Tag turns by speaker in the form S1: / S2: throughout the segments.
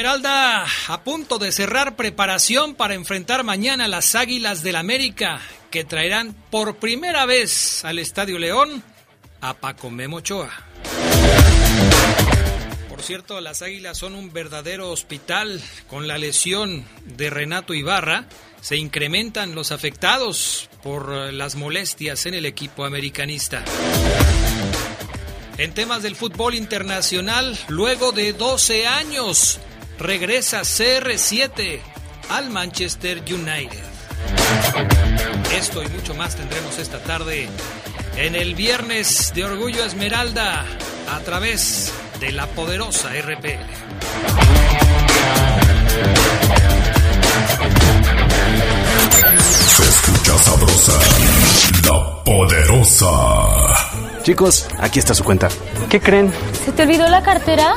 S1: Esmeralda a punto de cerrar preparación para enfrentar mañana a las Águilas del América, que traerán por primera vez al Estadio León a Paco Memo Ochoa. Por cierto, las Águilas son un verdadero hospital. Con la lesión de Renato Ibarra, se incrementan los afectados por las molestias en el equipo americanista. En temas del fútbol internacional, luego de 12 años, regresa CR7 al Manchester United. Esto y mucho más tendremos esta tarde en el viernes de Orgullo Esmeralda a través de la poderosa RPL.
S2: Se escucha sabrosa, la poderosa.
S3: Chicos, aquí está su cuenta. ¿Qué creen?
S4: ¿Se te olvidó la cartera?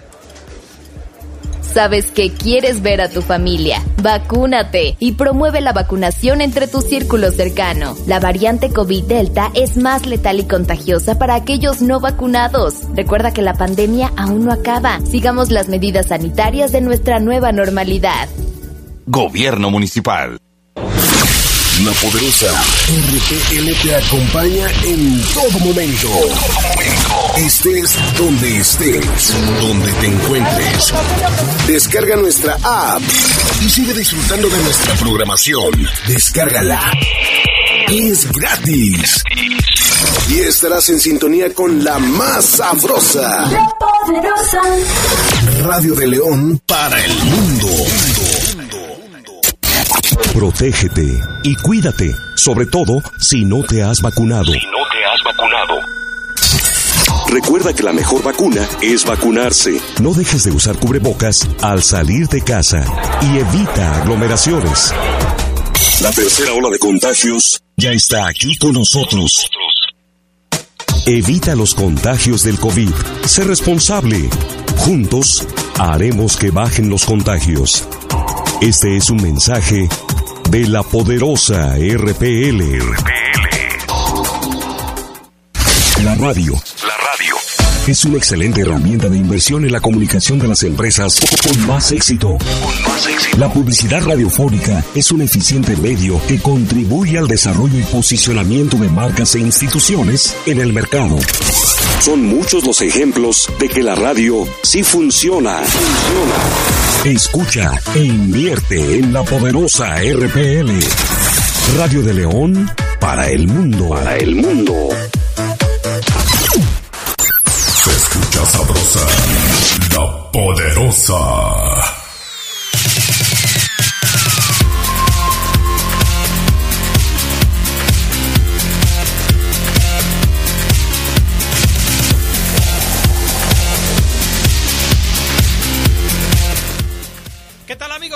S4: Sabes que quieres ver a tu familia. Vacúnate y promueve la vacunación entre tu círculo cercano. La variante COVID Delta es más letal y contagiosa para aquellos no vacunados. Recuerda que la pandemia aún no acaba. Sigamos las medidas sanitarias de nuestra nueva normalidad.
S5: Gobierno Municipal.
S2: La poderosa RPL te acompaña en todo momento. Estés donde estés, donde te encuentres. Descarga nuestra app y sigue disfrutando de nuestra programación. Descárgala. Es gratis. Y estarás en sintonía con la más sabrosa.
S4: La poderosa.
S2: Radio de León para el mundo.
S6: Protégete y cuídate, sobre todo si no te has vacunado.
S5: no te has vacunado.
S6: Recuerda que la mejor vacuna es vacunarse. No dejes de usar cubrebocas al salir de casa y evita aglomeraciones. La tercera ola de contagios ya está aquí con nosotros. Evita los contagios del COVID. Sé responsable. Juntos haremos que bajen los contagios. Este es un mensaje de la poderosa RPL. La radio
S5: La radio.
S6: es una excelente herramienta de inversión en la comunicación de las empresas con más éxito. La publicidad radiofónica es un eficiente medio que contribuye al desarrollo y posicionamiento de marcas e instituciones en el mercado. Son muchos los ejemplos de que la radio sí funciona. Funciona. Escucha e invierte en la poderosa RPL. Radio de León para el mundo. Para el mundo.
S2: La poderosa.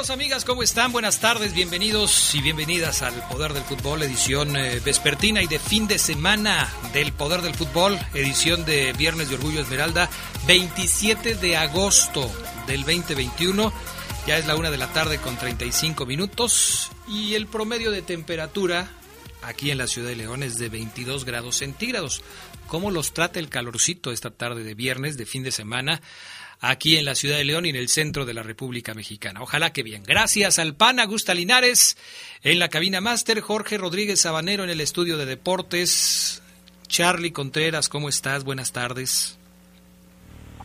S1: Amigos, amigas? ¿Cómo están? Buenas tardes, bienvenidos y bienvenidas al Poder del Fútbol, edición eh, vespertina y de fin de semana del Poder del Fútbol, edición de Viernes de Orgullo Esmeralda, 27 de agosto del 2021. Ya es la una de la tarde con 35 minutos y el promedio de temperatura aquí en la ciudad de León es de 22 grados centígrados. ¿Cómo los trata el calorcito esta tarde de viernes, de fin de semana? Aquí en la ciudad de León y en el centro de la República Mexicana. Ojalá que bien. Gracias al PAN, Augusta Linares, en la cabina máster, Jorge Rodríguez Sabanero en el estudio de deportes, Charlie Contreras, ¿cómo estás? Buenas tardes.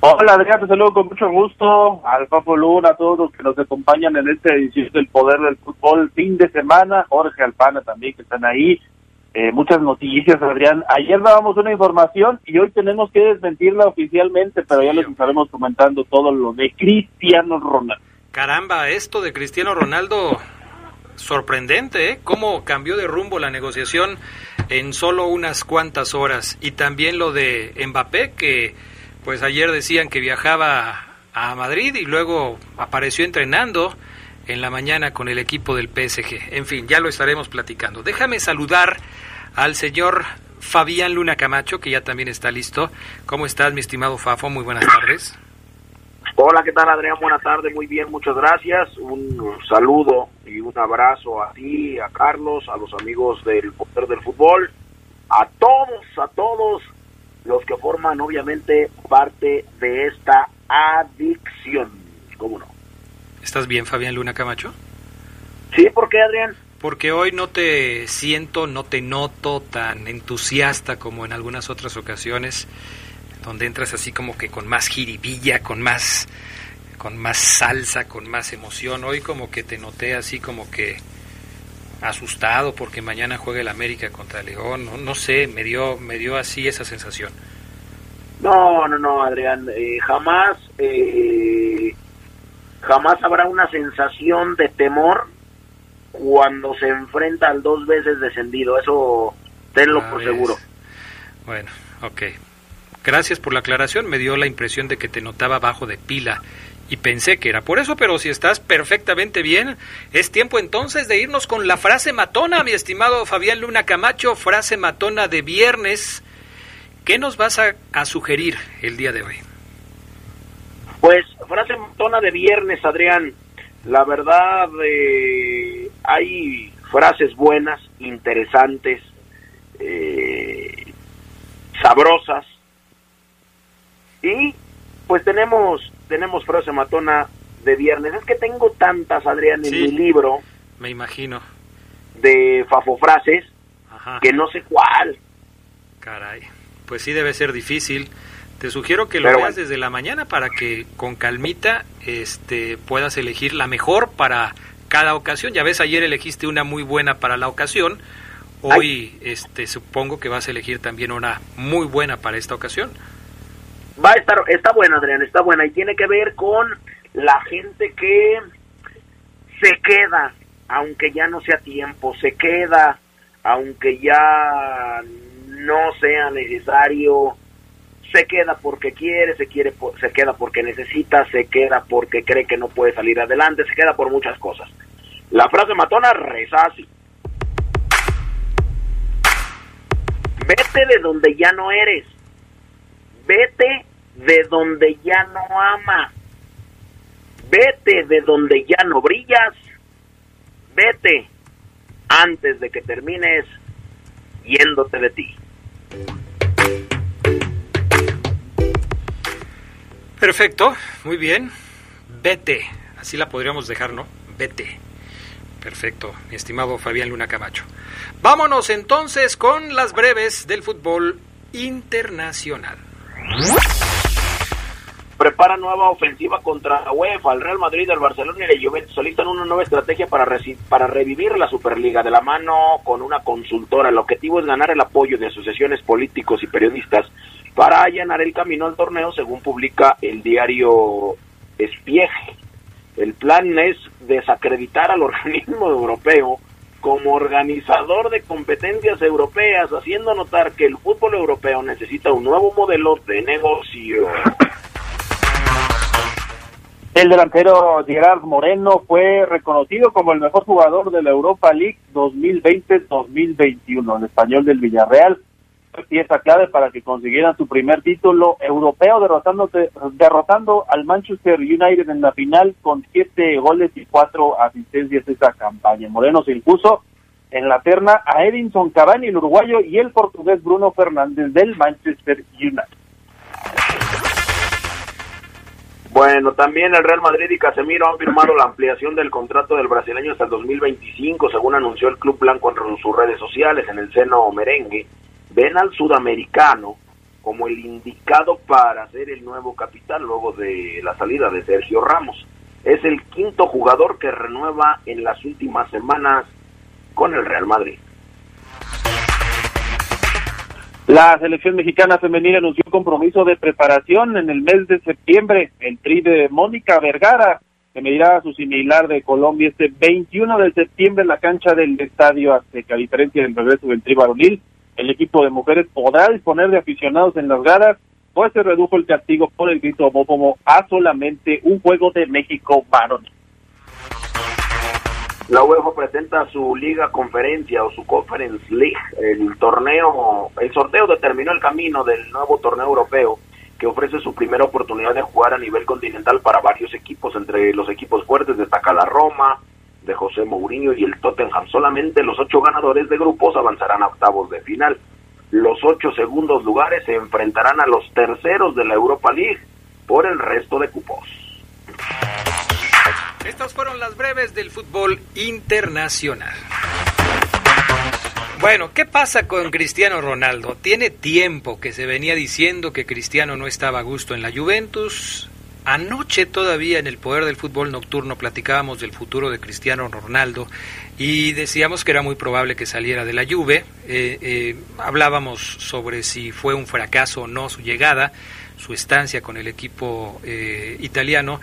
S7: Hola Adrián, te saludo con mucho gusto al Papo Luna, a todos los que nos acompañan en esta edición del Poder del Fútbol fin de semana, Jorge Alpana también que están ahí, eh, muchas noticias, Adrián. Ayer dábamos una información y hoy tenemos que desmentirla oficialmente, pero ya les estaremos comentando todo lo de Cristiano Ronaldo.
S1: Caramba, esto de Cristiano Ronaldo, sorprendente, ¿eh? Cómo cambió de rumbo la negociación en solo unas cuantas horas. Y también lo de Mbappé, que pues ayer decían que viajaba a Madrid y luego apareció entrenando en la mañana con el equipo del PSG. En fin, ya lo estaremos platicando. Déjame saludar al señor Fabián Luna Camacho, que ya también está listo. ¿Cómo estás, mi estimado Fafo? Muy buenas tardes.
S8: Hola, ¿qué tal, Adrián? Buenas tardes, muy bien, muchas gracias. Un saludo y un abrazo a ti, a Carlos, a los amigos del Poder del Fútbol, a todos, a todos los que forman, obviamente, parte de esta adicción. ¿Cómo no?
S1: ¿Estás bien, Fabián Luna Camacho?
S8: Sí, ¿por qué, Adrián?
S1: Porque hoy no te siento, no te noto tan entusiasta como en algunas otras ocasiones, donde entras así como que con más jiribilla, con más, con más salsa, con más emoción. Hoy como que te noté así como que asustado porque mañana juega el América contra León. No, no sé, me dio, me dio así esa sensación.
S8: No, no, no, Adrián, eh, jamás eh, jamás habrá una sensación de temor cuando se enfrenta al dos veces descendido. Eso tenlo por seguro.
S1: Bueno, ok. Gracias por la aclaración. Me dio la impresión de que te notaba bajo de pila y pensé que era por eso, pero si estás perfectamente bien, es tiempo entonces de irnos con la frase matona, mi estimado Fabián Luna Camacho, frase matona de viernes. ¿Qué nos vas a, a sugerir el día de hoy?
S8: Pues frase matona de viernes, Adrián. La verdad, eh, hay frases buenas, interesantes, eh, sabrosas. Y pues tenemos, tenemos frase matona de viernes. Es que tengo tantas, Adrián, en
S1: Sí.
S8: mi libro
S1: Me imagino.
S8: de fafofrases
S1: Ajá.
S8: que no sé cuál.
S1: Caray. Pues sí debe ser difícil. Te sugiero que lo
S8: Pero
S1: veas
S8: bueno.
S1: desde la mañana para que con calmita este, puedas elegir la mejor para cada ocasión. Ya ves, ayer elegiste una muy buena para la ocasión. Hoy este, supongo que vas a elegir también una muy buena para esta ocasión.
S8: Va a estar, está buena, Adrián, está buena. Y tiene que ver con la gente que se queda, aunque ya no sea tiempo, se queda, aunque ya no sea necesario, se queda porque quiere, se quiere, se queda porque necesita, se queda porque cree que no puede salir adelante, se queda por muchas cosas. La frase matona reza así. Vete de donde ya no eres. Vete de donde ya no amas. Vete de donde ya no brillas. Vete antes de que termines yéndote de ti.
S1: Perfecto, muy bien. Vete. Así la podríamos dejar, ¿no? Vete. Perfecto, mi estimado Fabián Luna Camacho. Vámonos entonces con las breves del fútbol internacional.
S8: Prepara nueva ofensiva contra UEFA. El Real Madrid, el Barcelona y el Juventus solicitan una nueva estrategia para, para revivir la Superliga de la mano con una consultora. El objetivo es ganar el apoyo de asociaciones políticos y periodistas para allanar el camino al torneo, según publica el diario Espieje. El plan es desacreditar al organismo europeo como organizador de competencias europeas, haciendo notar que el fútbol europeo necesita un nuevo modelo de negocio.
S7: El delantero Gerard Moreno fue reconocido como el mejor jugador de la Europa League 2020-2021. El español del Villarreal fue pieza clave para que consiguieran su primer título europeo derrotando, derrotando al Manchester United en la final con siete goles y cuatro asistencias esa campaña. Moreno se impuso en la terna a Edinson Cavani, el uruguayo, y el portugués Bruno Fernández del Manchester United.
S8: Bueno, también el Real Madrid y Casemiro han firmado la ampliación del contrato del brasileño hasta el 2025, según anunció el Club Blanco en sus redes sociales, en el seno merengue. Ven al sudamericano como el indicado para ser el nuevo capitán luego de la salida de Sergio Ramos. Es el quinto jugador que renueva en las últimas semanas con el Real Madrid.
S7: La selección mexicana femenina anunció un compromiso de preparación en el mes de septiembre. El tri de Mónica Vergara, que medirá a su similar de Colombia este 21 de septiembre en la cancha del Estadio Azteca. A diferencia del regreso del tri varonil, el equipo de mujeres podrá disponer de aficionados en las gradas, pues se redujo el castigo por el grito homófobo a solamente un juego de México varonil.
S8: La UEFA presenta su liga conferencia o su Conference League. El torneo, el sorteo determinó el camino del nuevo torneo europeo que ofrece su primera oportunidad de jugar a nivel continental para varios equipos. Entre los equipos fuertes destaca la Roma, de José Mourinho y el Tottenham. Solamente los ocho ganadores de grupos avanzarán a octavos de final. Los ocho segundos lugares se enfrentarán a los terceros de la Europa League por el resto de cupos.
S1: Estas fueron las breves del fútbol internacional. Bueno, ¿qué pasa con Cristiano Ronaldo? Tiene tiempo que se venía diciendo que Cristiano no estaba a gusto en la Juventus. Anoche todavía en el poder del fútbol nocturno platicábamos del futuro de Cristiano Ronaldo y decíamos que era muy probable que saliera de la Juve. Eh, eh, hablábamos sobre si fue un fracaso o no su llegada, su estancia con el equipo eh, italiano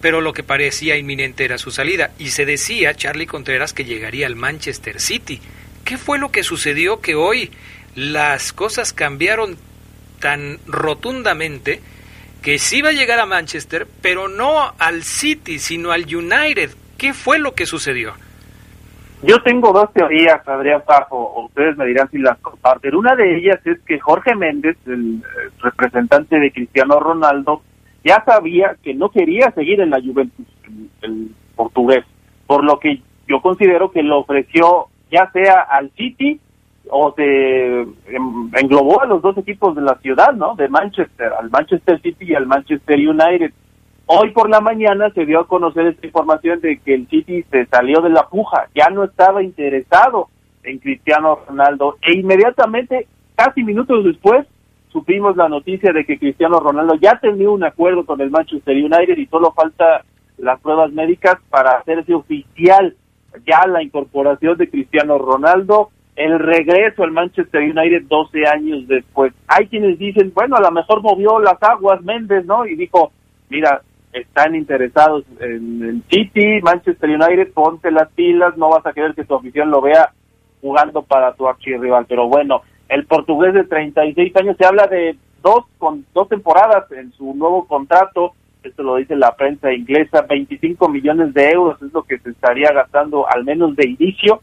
S1: pero lo que parecía inminente era su salida. Y se decía, Charlie Contreras, que llegaría al Manchester City. ¿Qué fue lo que sucedió que hoy las cosas cambiaron tan rotundamente que sí iba a llegar a Manchester, pero no al City, sino al United? ¿Qué fue lo que sucedió?
S7: Yo tengo dos teorías, Adrián Pajo, ustedes me dirán si las comparten. Una de ellas es que Jorge Méndez, el representante de Cristiano Ronaldo, ya sabía que no quería seguir en la Juventus, el, portugués, por lo que yo considero que lo ofreció ya sea al City o se englobó a los dos equipos de la ciudad, ¿no? De Manchester, al Manchester City y al Manchester United. Hoy por la mañana se dio a conocer esta información de que el City se salió de la puja, ya no estaba interesado en Cristiano Ronaldo e inmediatamente, casi minutos después, supimos la noticia de que Cristiano Ronaldo ya tenía un acuerdo con el Manchester United y solo falta las pruebas médicas para hacerse oficial ya la incorporación de Cristiano Ronaldo, el regreso al Manchester United 12 años después. Hay quienes dicen, bueno, a lo mejor movió las aguas Méndez, ¿no? Y dijo, mira, están interesados en el City, Manchester United, ponte las pilas, no vas a querer que tu afición lo vea jugando para tu archirrival. Pero bueno, el portugués de 36 años se habla de dos con dos temporadas en su nuevo contrato. Esto lo dice la prensa inglesa. 25 millones de euros es lo que se estaría gastando al menos de inicio.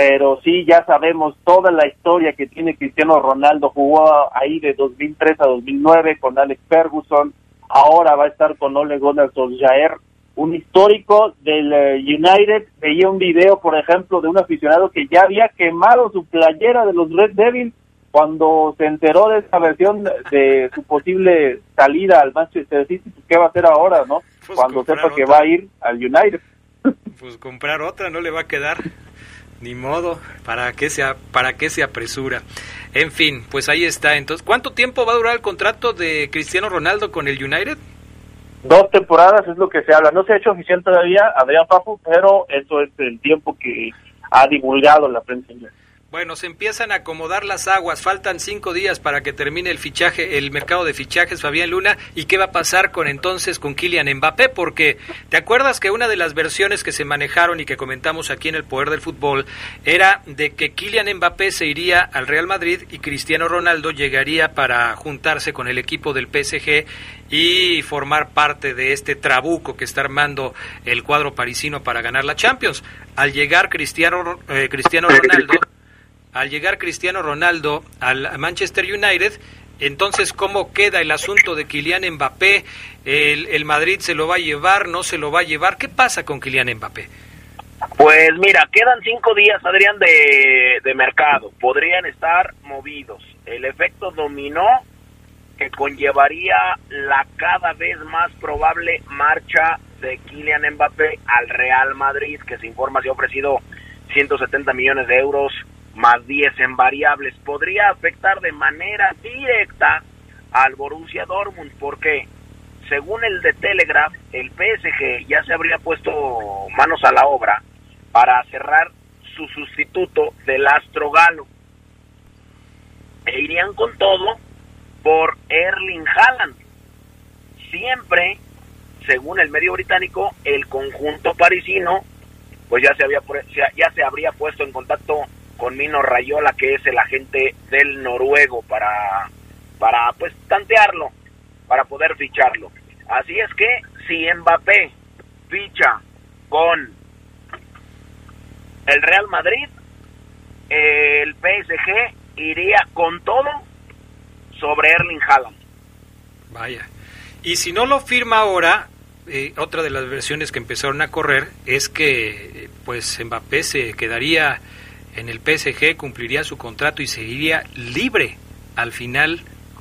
S7: Pero sí, ya sabemos toda la historia que tiene Cristiano Ronaldo. Jugó ahí de 2003 a 2009 con Alex Ferguson. Ahora va a estar con Ole Gunnar Solskjaer un histórico del eh, United. Veía un video, por ejemplo, de un aficionado que ya había quemado su playera de los Red Devils cuando se enteró de esta versión de su posible salida al Manchester City, pues qué va a hacer ahora, ¿no? Pues cuando sepa que va a ir al United.
S1: Pues comprar otra no le va a quedar. Ni modo, ¿para qué se, para qué se apresura? En fin, pues ahí está. Entonces, ¿cuánto tiempo va a durar el contrato de Cristiano Ronaldo con el United?
S7: Dos temporadas es lo que se habla. No se ha hecho oficial todavía, Adrián Papu, pero eso es el tiempo que ha divulgado la prensa inglesa.
S1: Bueno, se empiezan a acomodar las aguas. Faltan cinco días para que termine el fichaje, el mercado de fichajes, Fabián Luna. ¿Y qué va a pasar con entonces con Kylian Mbappé? Porque te acuerdas que una de las versiones que se manejaron y que comentamos aquí en el Poder del Fútbol era de que Kylian Mbappé se iría al Real Madrid y Cristiano Ronaldo llegaría para juntarse con el equipo del PSG y formar parte de este trabuco que está armando el cuadro parisino para ganar la Champions. Al llegar Cristiano, eh, Cristiano Ronaldo al llegar Cristiano Ronaldo al Manchester United, entonces, ¿cómo queda el asunto de Kylian Mbappé? ¿El, ¿El, Madrid se lo va a llevar? ¿No se lo va a llevar? ¿Qué pasa con Kylian Mbappé?
S8: Pues mira, quedan cinco días, Adrián, de, de mercado. Podrían estar movidos. El efecto dominó que conllevaría la cada vez más probable marcha de Kylian Mbappé al Real Madrid, que se informa se ha ofrecido 170 millones de euros más 10 en variables. Podría afectar de manera directa al Borussia Dortmund, porque según el de Telegraph, el PSG ya se habría puesto manos a la obra para cerrar su sustituto del Astro Galo. E irían con todo por Erling Haaland. Siempre, según el medio británico, el conjunto parisino pues ya se había ya se habría puesto en contacto con Mino Rayola, que es el agente del noruego para para pues tantearlo, para poder ficharlo. Así es que si Mbappé ficha con el Real Madrid, el PSG iría con todo sobre Erling Haaland.
S1: Vaya. Y si no lo firma ahora, eh, otra de las versiones que empezaron a correr es que pues Mbappé se quedaría en el PSG, cumpliría su contrato y seguiría libre al final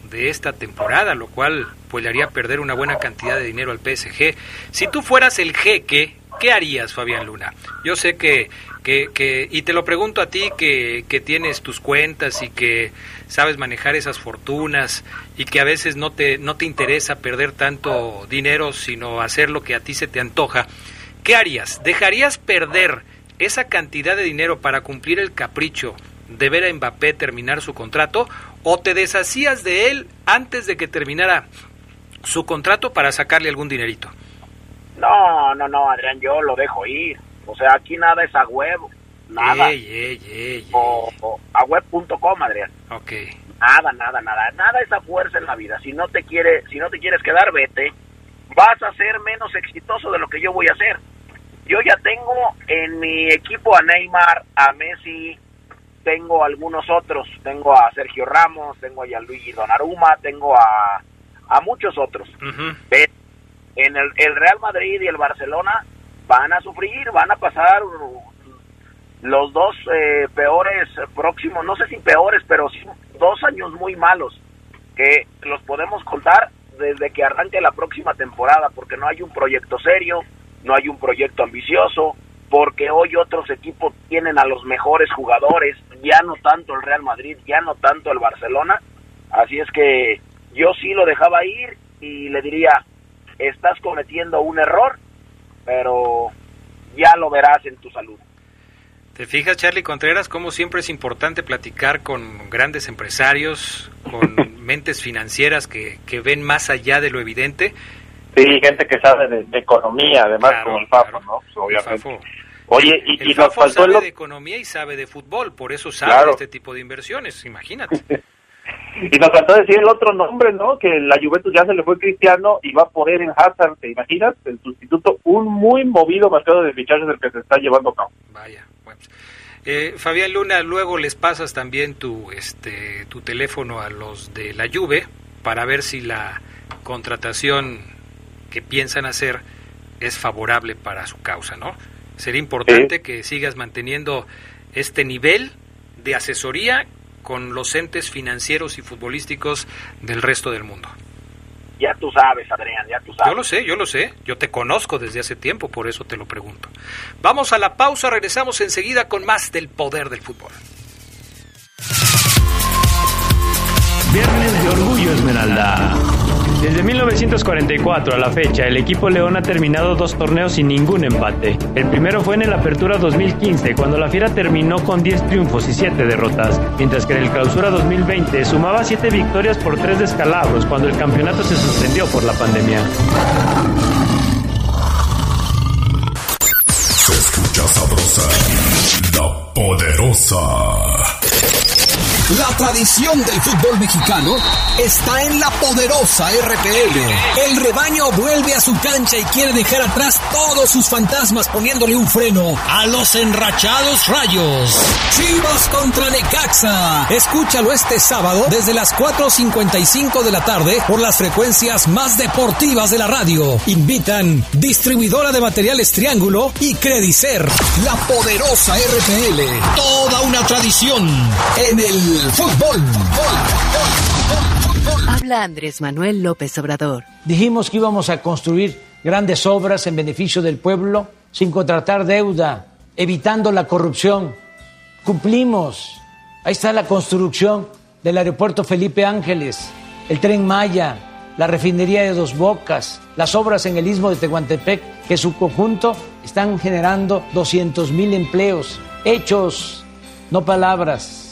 S1: de esta temporada, lo cual pues le haría perder una buena cantidad de dinero al PSG. Si tú fueras el jeque, ¿qué harías, Fabián Luna? Yo sé que que, y te lo pregunto a ti que, que, tienes tus cuentas y que sabes manejar esas fortunas y que a veces no te, no te interesa perder tanto dinero, sino hacer lo que a ti se te antoja, ¿qué harías? ¿Dejarías perder esa cantidad de dinero para cumplir el capricho de ver a Mbappé terminar su contrato o te deshacías de él antes de que terminara su contrato para sacarle algún dinerito?
S8: No, no, no, Adrián, yo lo dejo ir o sea, aquí nada es a huevo. Nada. o, a web.com, Adrián.
S1: Ok.
S8: Nada, nada, nada. Nada es a fuerza en la vida. Si no te quiere, si no te quieres quedar, vete. Vas a ser menos exitoso de lo que yo voy a hacer. Yo ya tengo en mi equipo a Neymar, a Messi, tengo algunos otros. Tengo a Sergio Ramos, tengo a Luigi Donnarumma, tengo a, a muchos otros. En el, el Real Madrid y el Barcelona van a sufrir, van a pasar los dos eh, peores próximos, no sé si peores, pero sí dos años muy malos, que los podemos contar desde que arranque la próxima temporada, porque no hay un proyecto serio, no hay un proyecto ambicioso, porque hoy otros equipos tienen a los mejores jugadores, ya no tanto el Real Madrid, ya no tanto el Barcelona, así es que yo sí lo dejaba ir y le diría, estás cometiendo un error, pero ya lo verás en tu salud.
S1: ¿Te fijas, Charlie Contreras, cómo siempre es importante platicar con grandes empresarios, con mentes financieras que, que, ven más allá de lo evidente?
S7: Sí, gente que sabe de, economía, además, como el Fafo, ¿no? Obviamente. Oye, y,
S1: el Fafo sabe de economía y sabe de fútbol, por eso sabe de este tipo de inversiones, imagínate.
S7: Y nos faltó decir el otro nombre, ¿no? Que la Juventus ya se le fue Cristiano y va a poner en Hazard, ¿te imaginas? El sustituto, un muy movido mercado de fichajes del que se está llevando a cabo.
S1: Vaya, bueno. Eh, Fabián Luna, luego les pasas también tu, este, tu teléfono a los de la Juve para ver si la contratación que piensan hacer es favorable para su causa, ¿no? Sería importante que sigas manteniendo este nivel de asesoría con los entes financieros y futbolísticos del resto del mundo.
S8: Ya tú sabes, Adrián, ya tú sabes.
S1: Yo lo sé, yo lo sé. Yo te conozco desde hace tiempo, por eso te lo pregunto. Vamos a la pausa, regresamos enseguida con más del poder del fútbol.
S9: Viernes de Orgullo Esmeralda. Desde 1944 a la fecha, el equipo León ha terminado dos torneos sin ningún empate. El primero fue en el Apertura 2015, cuando la Fiera terminó con 10 triunfos y 7 derrotas, mientras que en el Clausura 2020 sumaba 7 victorias por 3 descalabros cuando el campeonato se suspendió por la pandemia.
S10: Se escucha sabrosa, la poderosa.
S11: La tradición del fútbol mexicano está en la poderosa RPL. El rebaño vuelve a su cancha y quiere dejar atrás todos sus fantasmas poniéndole un freno a los enrachados rayos. Chivas contra Necaxa. Escúchalo este sábado desde las 4.55 de la tarde por las frecuencias más deportivas de la radio. Invitan distribuidora de materiales Triángulo y Credicer. La poderosa RPL. Toda una tradición en el fútbol.
S12: Habla Andrés Manuel López Obrador.
S13: Dijimos que íbamos a construir grandes obras en beneficio del pueblo sin contratar deuda, evitando la corrupción. Cumplimos. Ahí está la construcción del aeropuerto Felipe Ángeles, el tren Maya, la refinería de Dos Bocas, las obras en el istmo de Tehuantepec, que su conjunto están generando 200 mil empleos. Hechos, no palabras.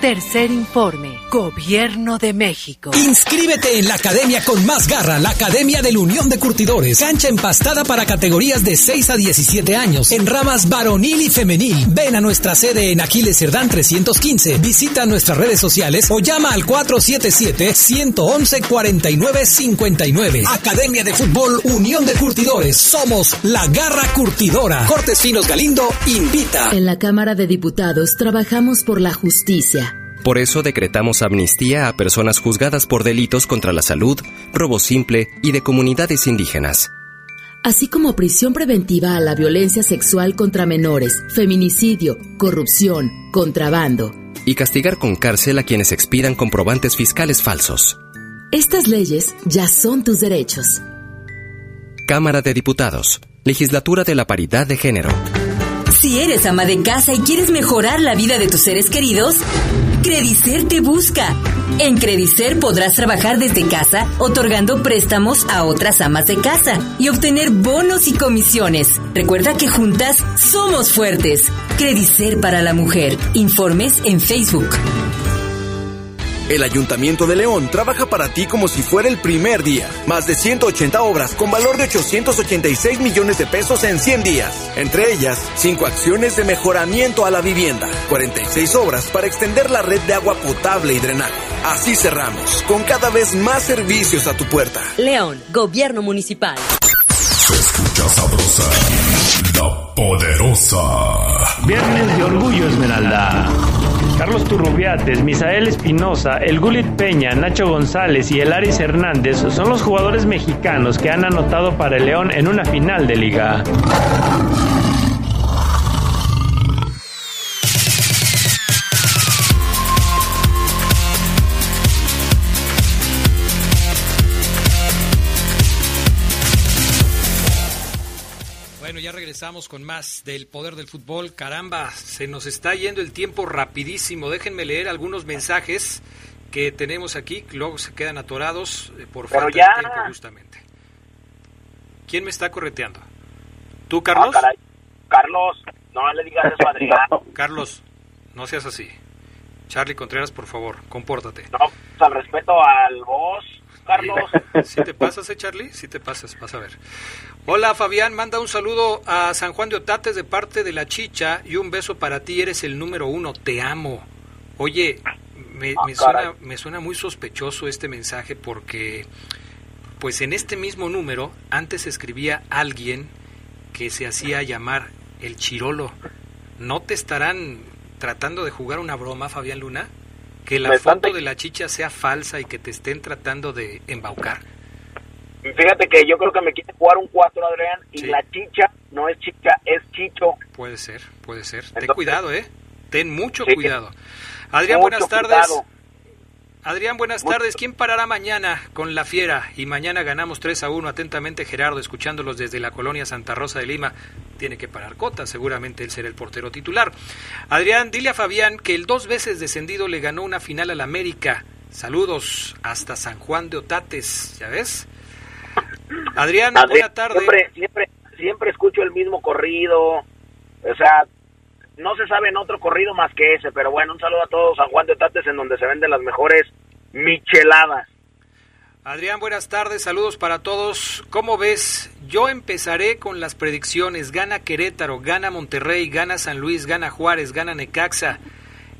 S12: Tercer informe. Gobierno de México.
S11: Inscríbete en la academia con más garra, la Academia de la Unión de Curtidores. Cancha empastada para categorías de 6 a 17 años, en ramas varonil y femenil. Ven a nuestra sede en Aquiles Cerdán 315. Visita nuestras redes sociales o llama al 477-111-4959. Academia de Fútbol Unión de Curtidores. Somos la garra curtidora. Cortes Finos Galindo invita.
S12: En la Cámara de Diputados trabajamos por la justicia
S14: por eso decretamos amnistía a personas juzgadas por delitos contra la salud, robo simple y de comunidades indígenas.
S12: Así como prisión preventiva a la violencia sexual contra menores, feminicidio, corrupción, contrabando.
S14: Y castigar con cárcel a quienes expidan comprobantes fiscales falsos.
S12: Estas leyes ya son tus derechos.
S14: Cámara de Diputados. Legislatura de la Paridad de Género.
S15: Si eres ama de casa y quieres mejorar la vida de tus seres queridos, Credicer te busca. En Credicer podrás trabajar desde casa otorgando préstamos a otras amas de casa y obtener bonos y comisiones. Recuerda que juntas somos fuertes. Credicer para la mujer. Informes en Facebook.
S16: El Ayuntamiento de León trabaja para ti como si fuera el primer día. Más de 180 obras con valor de 886 millones de pesos en 100 días. Entre ellas, 5 acciones de mejoramiento a la vivienda, 46 obras para extender la red de agua potable y drenaje. Así cerramos, con cada vez más servicios a tu puerta.
S15: León, Gobierno Municipal.
S10: Se escucha sabrosa, la poderosa.
S9: Viernes de Orgullo Esmeralda. Carlos Turrubiates, Misael Espinosa, El Gulit Peña, Nacho González y El Aris Hernández son los jugadores mexicanos que han anotado para el León en una final de liga.
S1: Regresamos con más del poder del fútbol. Caramba, se nos está yendo el tiempo rapidísimo. Déjenme leer algunos mensajes que tenemos aquí, que luego se quedan atorados eh, por
S8: Pero
S1: falta
S8: ya.
S1: de tiempo justamente. ¿Quién me está correteando? ¿Tú, Carlos?
S8: Ah, caray. Carlos, no le digas eso a.
S1: Carlos, no seas así. Charlie Contreras, por favor, compórtate.
S8: No, pues, al respeto al vos, Carlos.
S1: Si te pasas, eh, Charlie? Si te pasas, vas a ver. Hola, Fabián, manda un saludo a San Juan de Otates de parte de la Chicha y un beso para ti, eres el número uno, te amo. Oye, me,
S8: Ah,
S1: me suena, me suena muy sospechoso este mensaje porque, pues en este mismo número, antes escribía alguien que se hacía llamar el Chirolo. ¿No te estarán tratando de jugar una broma, Fabián Luna? Que la foto de la chicha sea falsa y que te estén tratando de embaucar.
S8: Fíjate que yo creo que me quiere jugar un 4, Adrián, y la chicha no es chicha, es chicho.
S1: Puede ser, puede ser. Ten cuidado, ¿eh? Ten mucho
S8: Sí.
S1: cuidado. Adrián,
S8: Mucho
S1: buenas tardes.
S8: cuidado.
S1: Adrián, buenas tardes. ¿Quién parará mañana con la fiera? Y mañana ganamos 3 a 1. Atentamente, Gerardo, escuchándolos desde la colonia Santa Rosa de Lima. Tiene que parar Cota, seguramente él será el portero titular. Adrián, dile a Fabián que el dos veces descendido le ganó una final al América. Saludos hasta San Juan de Otates, ¿ya ves? Adrián, buena tarde.
S8: Siempre, siempre, siempre escucho el mismo corrido. O sea, no se sabe en otro corrido más que ese. Pero bueno, un saludo a todos San Juan de Tates, en donde se venden las mejores micheladas.
S1: Adrián, buenas tardes, saludos para todos. ¿Cómo ves? Yo empezaré con las predicciones. Gana Querétaro, gana Monterrey, gana San Luis, gana Juárez, gana Necaxa.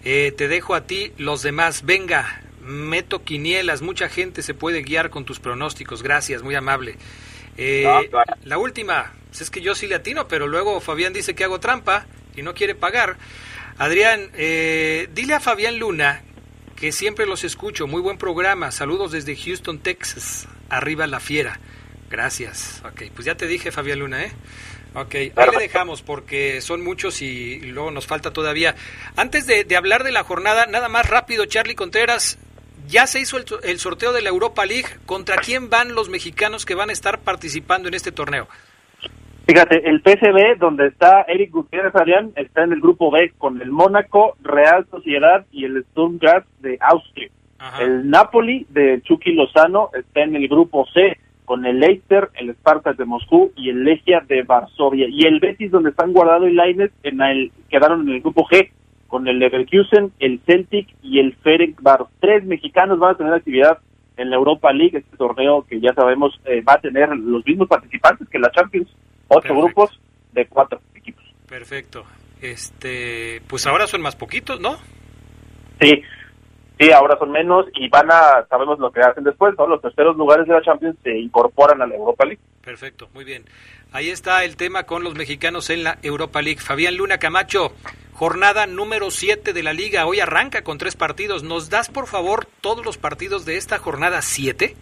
S1: Eh, te dejo a ti los demás. Venga, meto quinielas. Mucha gente se puede guiar con tus pronósticos. Gracias, muy amable. Eh, la última, pues es que yo sí le atino, pero luego Fabián dice que hago trampa y no quiere pagar. Adrián, eh, dile a Fabián Luna que siempre los escucho. Muy buen programa. Saludos desde Houston, Texas. Arriba la fiera. Gracias. Ok, pues ya te dije, Fabián Luna, ¿eh? Ok, ahí le dejamos porque son muchos y luego nos falta todavía. Antes de, hablar de la jornada, nada más rápido, Charlie Contreras, ya se hizo el, sorteo de la Europa League. ¿Contra quién van los mexicanos que van a estar participando en este torneo?
S7: Fíjate, el PSV, donde está Eric Gutiérrez Arián, está en el grupo B con el Mónaco, Real Sociedad y el Graz de Austria. El Napoli de Chucky Lozano está en el grupo C con el Leicester, el Spartak de Moscú y el Legia de Varsovia. Y el Betis, donde están guardados y Lainez, en el, quedaron en el grupo G, con el Leverkusen, el Celtic y el Bar. Tres mexicanos van a tener actividad en la Europa League, este torneo que ya sabemos eh, va a tener los mismos participantes que la Champions, ocho grupos de cuatro equipos.
S1: Perfecto. Este, pues ahora son más poquitos, ¿no?
S7: Sí, Sí, ahora son menos y van a, sabemos lo que hacen después, ¿no? Los terceros lugares de la Champions se incorporan a la Europa League.
S1: Perfecto, muy bien. Ahí está el tema con los mexicanos en la Europa League. Fabián Luna Camacho, jornada número 7 de la liga. Hoy arranca con tres partidos. ¿Nos das, por favor, todos los partidos de esta jornada 7?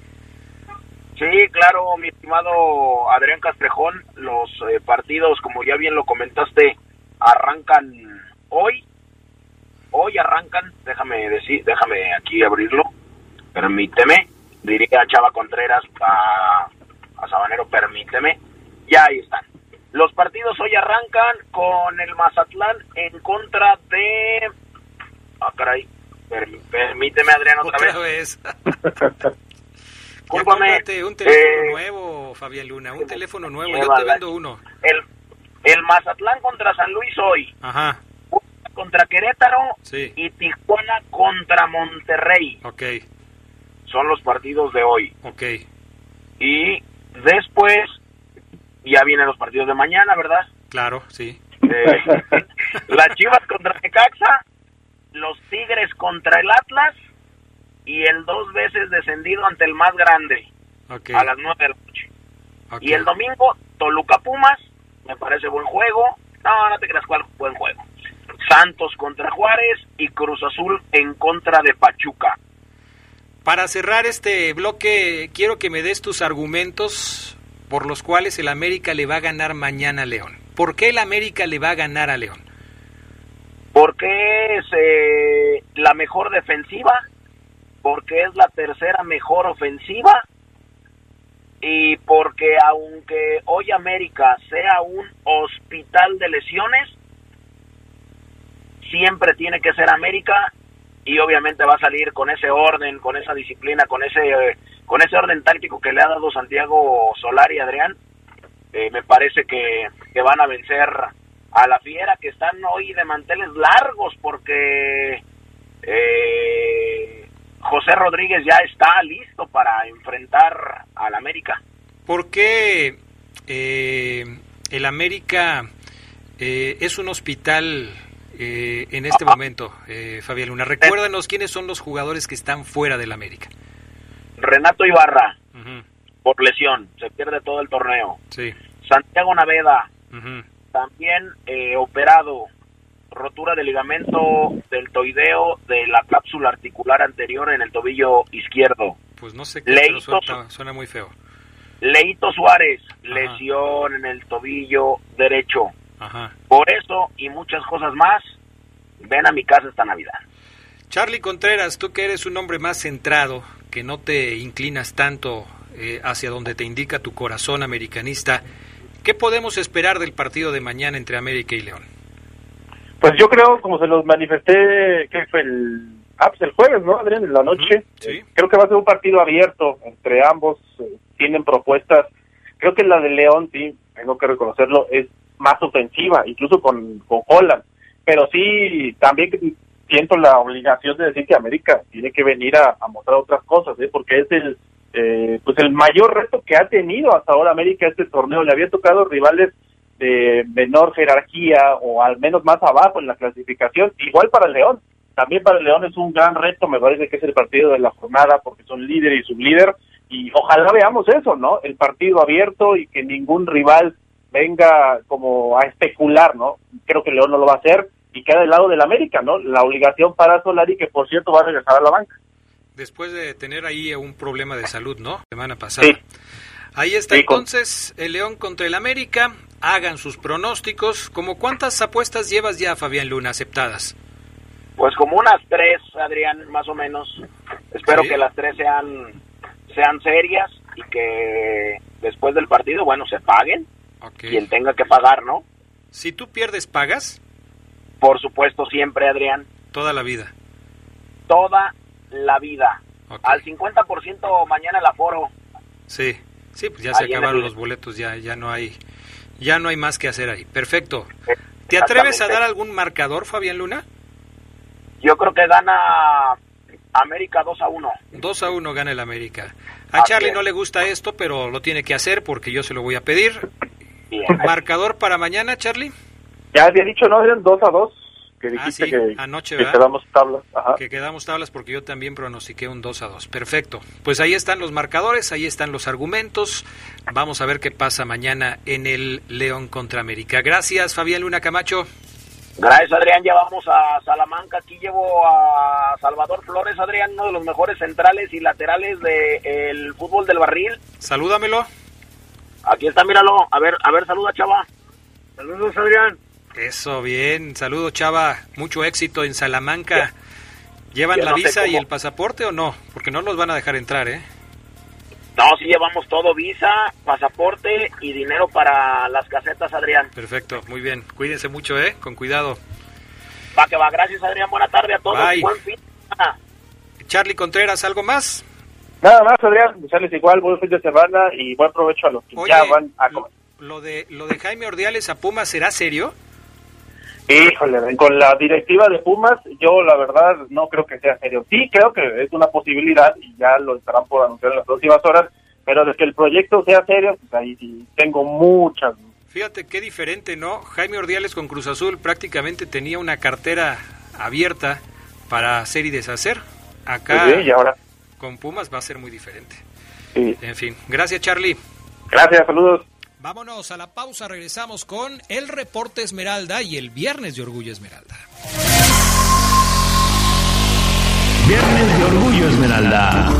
S8: Sí, claro, mi estimado Adrián Castrejón. Los eh, partidos, como ya bien lo comentaste, arrancan hoy hoy arrancan, déjame decir, déjame aquí abrirlo, permíteme, diría Chava Contreras a, a Sabanero, permíteme, ya ahí están. Los partidos hoy arrancan con el Mazatlán en contra de... Ah, caray, permíteme Adrián otra, vez.
S1: un teléfono eh, nuevo, Fabián Luna, un teléfono nuevo, yo te vendo uno.
S8: El, el Mazatlán contra San Luis hoy.
S1: Ajá
S8: contra Querétaro y Tijuana contra Monterrey.
S1: Ok.
S8: Son los partidos de hoy.
S1: Ok.
S8: Y después ya vienen los partidos de mañana, ¿verdad?
S1: Claro, sí.
S8: Eh, las Chivas contra Necaxa, los Tigres contra el Atlas y el dos veces descendido ante el más grande
S1: okay.
S8: a las nueve de la noche. Y el domingo, Toluca Pumas, me parece buen juego. No, no te creas cuál buen juego. Santos contra Juárez y Cruz Azul en contra de Pachuca.
S1: Para cerrar este bloque, quiero que me des tus argumentos por los cuales el América le va a ganar mañana a León. ¿Por qué el América le va a ganar a León?
S8: Porque es eh, la mejor defensiva, porque es la tercera mejor ofensiva y porque aunque hoy América sea un hospital de lesiones, siempre tiene que ser América y obviamente va a salir con ese orden, con esa disciplina, con ese con ese orden táctico que le ha dado Santiago Solar y Adrián. Eh, me parece que, van a vencer a la fiera que están hoy de manteles largos porque eh, José Rodríguez ya está listo para enfrentar al América.
S1: ¿Por qué eh, el América es un hospital eh, en este momento, eh, Fabián Luna? Recuérdanos quiénes son los jugadores que están fuera del América.
S8: Renato Ibarra, por lesión, se pierde todo el torneo.
S1: Sí.
S8: Santiago Naveda, también eh, operado, rotura de ligamento del toideo de la cápsula articular anterior en el tobillo izquierdo.
S1: Pues no sé qué, suena, muy feo.
S8: Leito Suárez, lesión en el tobillo derecho. Por eso y muchas cosas más, ven a mi casa esta Navidad.
S1: Charlie Contreras, tú que eres un hombre más centrado, que no te inclinas tanto eh, hacia donde te indica tu corazón americanista, ¿qué podemos esperar del partido de mañana entre América y León?
S7: Pues yo creo, como se los manifesté, que fue el, ah, pues el jueves, ¿no, Adrián? En la noche.
S1: sí.
S7: creo que va a ser un partido abierto entre ambos. Eh, tienen propuestas. Creo que la de León, sí, tengo que reconocerlo, es más ofensiva, incluso con, con Holland. Pero sí, también siento la obligación de decir que América tiene que venir a, mostrar otras cosas, ¿eh? porque es el eh, pues el mayor reto que ha tenido hasta ahora América este torneo. Le había tocado rivales de menor jerarquía o al menos más abajo en la clasificación, igual para el León. también para el León es un gran reto, me parece que es el partido de la jornada porque son líder y sublíder y ojalá veamos eso, ¿no? El partido abierto y que ningún rival venga como a especular, ¿no? Creo que León no lo va a hacer y queda del lado del América, ¿no? La obligación para Solari que por cierto va a regresar a la banca.
S1: Después de tener ahí un problema de salud, ¿no? Semana pasada. Ahí está entonces el León contra el América. Hagan sus pronósticos. ¿Como cuántas apuestas llevas ya, Fabián Luna, aceptadas?
S8: Pues como unas tres, Adrián, más o menos. Espero que las tres sean, sean serias y que después del partido, bueno, se paguen. Quien tenga que pagar, ¿no?
S1: Si tú pierdes, ¿pagas?
S8: Por supuesto, siempre, Adrián.
S1: Toda la vida.
S8: Toda la vida. Al 50% mañana el aforo.
S1: Sí, sí, pues ya se acabaron los boletos, ya, ya no hay, ya no hay más que hacer ahí. Perfecto. ¿Te atreves a dar algún marcador, Fabián Luna?
S8: Yo creo que gana América 2 a 1.
S1: 2 a 1 gana el América. A Charlie no le gusta esto, pero lo tiene que hacer porque yo se lo voy a pedir. ¿Marcador para mañana, Charlie?
S7: Ya había dicho, ¿no? Eran 2 a 2. Que ah, dijiste que,
S1: Anoche,
S7: que quedamos tablas.
S1: Que quedamos tablas porque yo también pronostiqué un 2 a 2. Perfecto. Pues ahí están los marcadores, ahí están los argumentos. Vamos a ver qué pasa mañana en el León contra América. Gracias, Fabián Luna Camacho.
S8: Gracias, Adrián. Ya vamos a Salamanca. Aquí llevo a Salvador Flores, Adrián, uno de los mejores centrales y laterales del fútbol del barril.
S1: Salúdamelo.
S8: Aquí está, míralo. A ver, a ver, saluda, chava.
S7: Saludos, Adrián.
S1: Eso, bien. Saludos, chava. Mucho éxito en Salamanca. ¿Llevan la visa y el pasaporte o no? Porque no los van a dejar entrar, ¿eh?
S8: No, sí llevamos todo, visa, pasaporte y dinero para las casetas, Adrián.
S1: Perfecto, muy bien. Cuídense mucho, ¿eh? Con cuidado.
S8: Va que va, gracias, Adrián. Buena tarde a todos. Buen fin.
S1: Charlie Contreras, ¿algo más?
S7: Nada más, Adrián. Sales igual, buen fin de semana y buen provecho a los que ya van a comer.
S1: Lo de, lo de Jaime Ordiales a Pumas, ¿será serio?
S7: Híjole, con la directiva de Pumas, yo la verdad no creo que sea serio. Sí, creo que es una posibilidad y ya lo estarán por anunciar en las próximas horas, pero de que el proyecto sea serio, pues ahí sí tengo muchas.
S1: Fíjate qué diferente, ¿no? Jaime Ordiales con Cruz Azul prácticamente tenía una cartera abierta para hacer y deshacer. Acá
S7: pues y ahora.
S1: con Pumas va a ser muy diferente. En fin, gracias Charlie.
S7: Gracias, saludos.
S1: Vámonos a la pausa, regresamos con el reporte Esmeralda y el viernes de Orgullo Esmeralda.
S9: Viernes de Orgullo Esmeralda.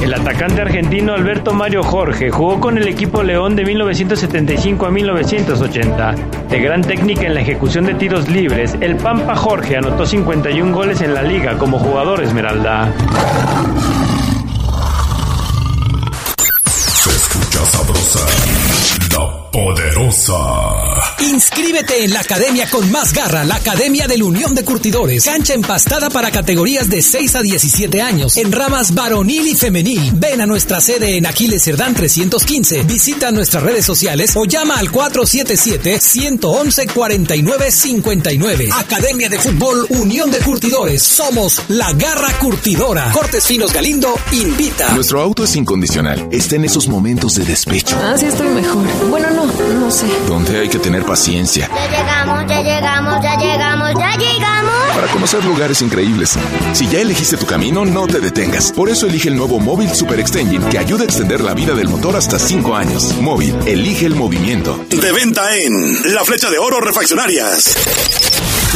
S9: El atacante argentino Alberto Mario Jorge jugó con el equipo León de 1975 a 1980. De gran técnica en la ejecución de tiros libres, el Pampa Jorge anotó 51 goles en la liga como jugador Esmeralda.
S10: Se escucha sabrosa la Poderosa.
S11: Inscríbete en la academia con más garra, la Academia de la Unión de Curtidores. Cancha empastada para categorías de 6 a 17 años, en ramas varonil y femenil. Ven a nuestra sede en Aquiles Cerdán 315. Visita nuestras redes sociales o llama al 477-111-4959. Academia de Fútbol Unión de Curtidores. Somos la garra curtidora. Cortes Finos Galindo invita.
S2: Nuestro auto es incondicional. Está en esos momentos de despecho.
S17: Ah, sí, estoy mejor. Bueno, no, no sé.
S2: Donde hay que tener paciencia.
S18: Ya llegamos, ya llegamos, ya llegamos, ya llegamos.
S2: Para conocer lugares increíbles. Si ya elegiste tu camino, no te detengas. Por eso elige el nuevo Móvil Super Extension que ayuda a extender la vida del motor hasta 5 años. Móvil, elige el movimiento.
S10: De venta en La Flecha de Oro Refaccionarias.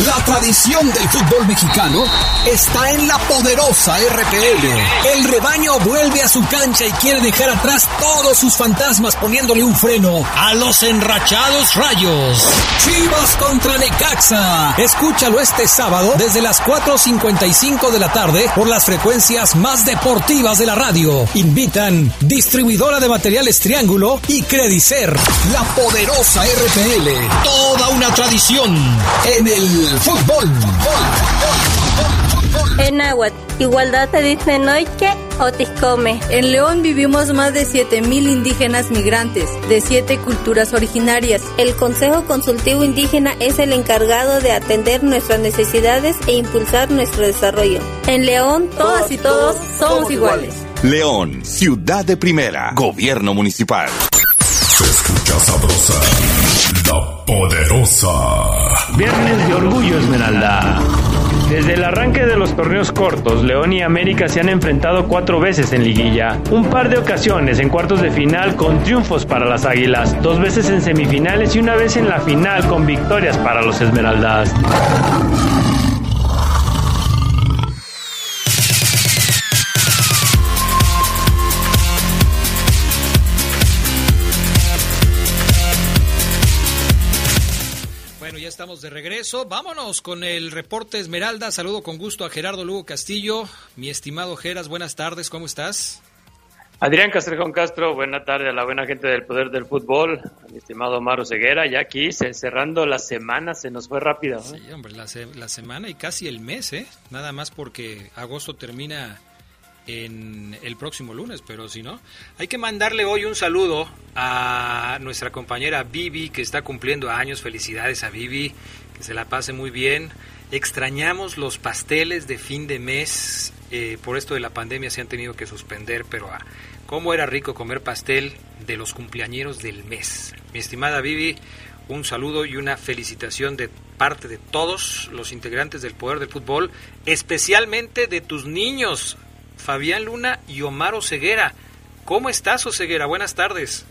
S11: La tradición del fútbol mexicano está en la poderosa RPL. El rebaño vuelve a su cancha y quiere dejar atrás todos sus fantasmas poniéndole un freno a los enrachados rayos. Chivas contra Necaxa. Escúchalo este sábado desde las 4.55 de la tarde por las frecuencias más deportivas de la radio. Invitan distribuidora de materiales Triángulo y Credicer. La poderosa RPL. Toda una tradición en el fútbol.
S19: En náhuatl, igualdad se dice noiche o tiscome.
S20: En León vivimos más de 7.000 indígenas migrantes de siete culturas originarias.
S19: El Consejo Consultivo Indígena es el encargado de atender nuestras necesidades e impulsar nuestro desarrollo. En León, todas y todos somos iguales.
S5: León, ciudad de primera, gobierno municipal.
S10: Sabrosa, la poderosa.
S9: Viernes de Orgullo Esmeralda. Desde el arranque de los torneos cortos, León y América se han enfrentado cuatro veces en liguilla. Un par de ocasiones en cuartos de final con triunfos para las Águilas, dos veces en semifinales y una vez en la final con victorias para los Esmeraldas.
S1: Estamos de regreso. Vámonos con el reporte Esmeralda. Saludo con gusto a Gerardo Lugo Castillo. Mi estimado Geras, buenas tardes, ¿cómo estás?
S9: Adrián Castrejón Castro, buena tarde a la buena gente del Poder del Fútbol, mi estimado Maro Ceguera, ya aquí cerrando la semana, se nos fue rápido.
S1: Sí, hombre, la, la semana y casi el mes, ¿eh? Nada más porque agosto termina en el próximo lunes, pero si no, hay que mandarle hoy un saludo a nuestra compañera Vivi, que está cumpliendo años. Felicidades a Vivi, que se la pase muy bien. Extrañamos los pasteles de fin de mes. Eh, por esto de la pandemia se han tenido que suspender, pero ah, cómo era rico comer pastel de los cumpleañeros del mes. Mi estimada Vivi, un saludo y una felicitación de parte de todos los integrantes del Poder del Fútbol, especialmente de tus niños, Fabián Luna y Omar Oseguera. ¿Cómo estás, Oseguera? Buenas tardes.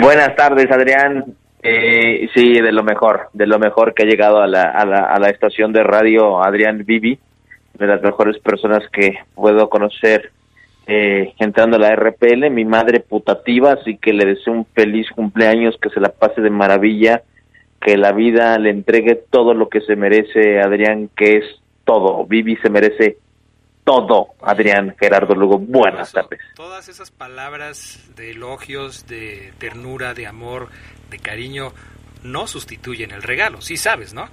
S21: Buenas tardes, Adrián. Eh, sí, de lo mejor, de lo mejor que ha llegado a la, a la, a la estación de radio Adrián Vivi, de las mejores personas que puedo conocer eh, entrando a la RPL, mi madre putativa, así que le deseo un feliz cumpleaños, que se la pase de maravilla, que la vida le entregue todo lo que se merece, Adrián, que es todo. Vivi se merece todo, Adrián Gerardo Lugo. Buenas tardes.
S1: Todas esas palabras de elogios, de ternura, de amor, de cariño, no sustituyen el regalo, sí sabes, ¿no?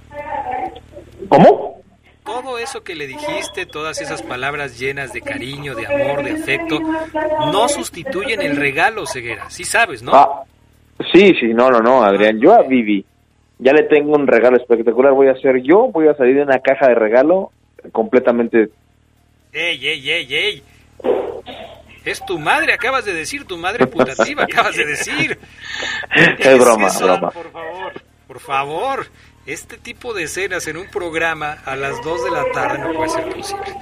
S21: ¿Cómo?
S1: Todo eso que le dijiste, todas esas palabras llenas de cariño, de amor, de afecto, no sustituyen el regalo, Ceguera, sí sabes, ¿no?
S21: Ah, sí, sí, no, no, no, Adrián, yo a Vivi ya le tengo un regalo espectacular, voy a hacer yo, voy a salir de una caja de regalo completamente
S1: ¡Ey, ey, ey, ey! Es tu madre, acabas de decir, tu madre putativa, acabas de decir.
S21: Es, broma, broma.
S1: Por favor, por favor. Este tipo de escenas en un programa a las 2 de la tarde no puede ser posible.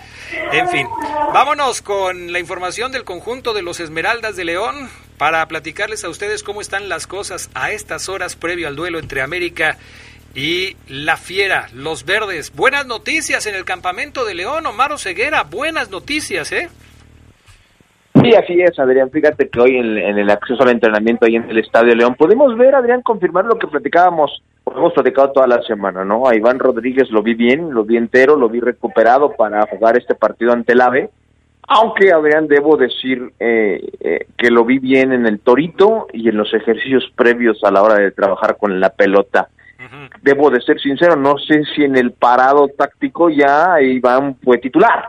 S1: En fin, vámonos con la información del conjunto de los Esmeraldas de León para platicarles a ustedes cómo están las cosas a estas horas previo al duelo entre América y La Fiera, Los Verdes. Buenas noticias en el campamento de León, Omar Ceguera. Buenas noticias, ¿eh?
S21: Sí, así es, Adrián. Fíjate que hoy en, el acceso al entrenamiento ahí en el Estadio León podemos ver, Adrián, confirmar lo que platicábamos, hemos platicado toda la semana, ¿no? A Iván Rodríguez lo vi bien, lo vi entero, lo vi recuperado para jugar este partido ante el AVE. Aunque, Adrián, debo decir eh, eh, que lo vi bien en el Torito y en los ejercicios previos a la hora de trabajar con la pelota debo de ser sincero, no sé si en el parado táctico ya Iván fue titular.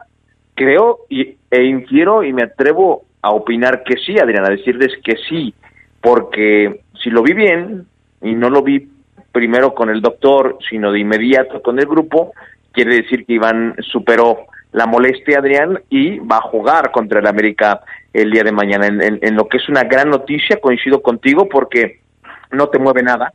S21: Creo y, e infiero y me atrevo a opinar que sí, Adriana, a decirles que sí, porque si lo vi bien y no lo vi primero con el doctor, sino de inmediato con el grupo, quiere decir que Iván superó la molestia, Adrián, y va a jugar contra el América el día de mañana. En, en lo que es una gran noticia, coincido contigo, porque no te mueve nada,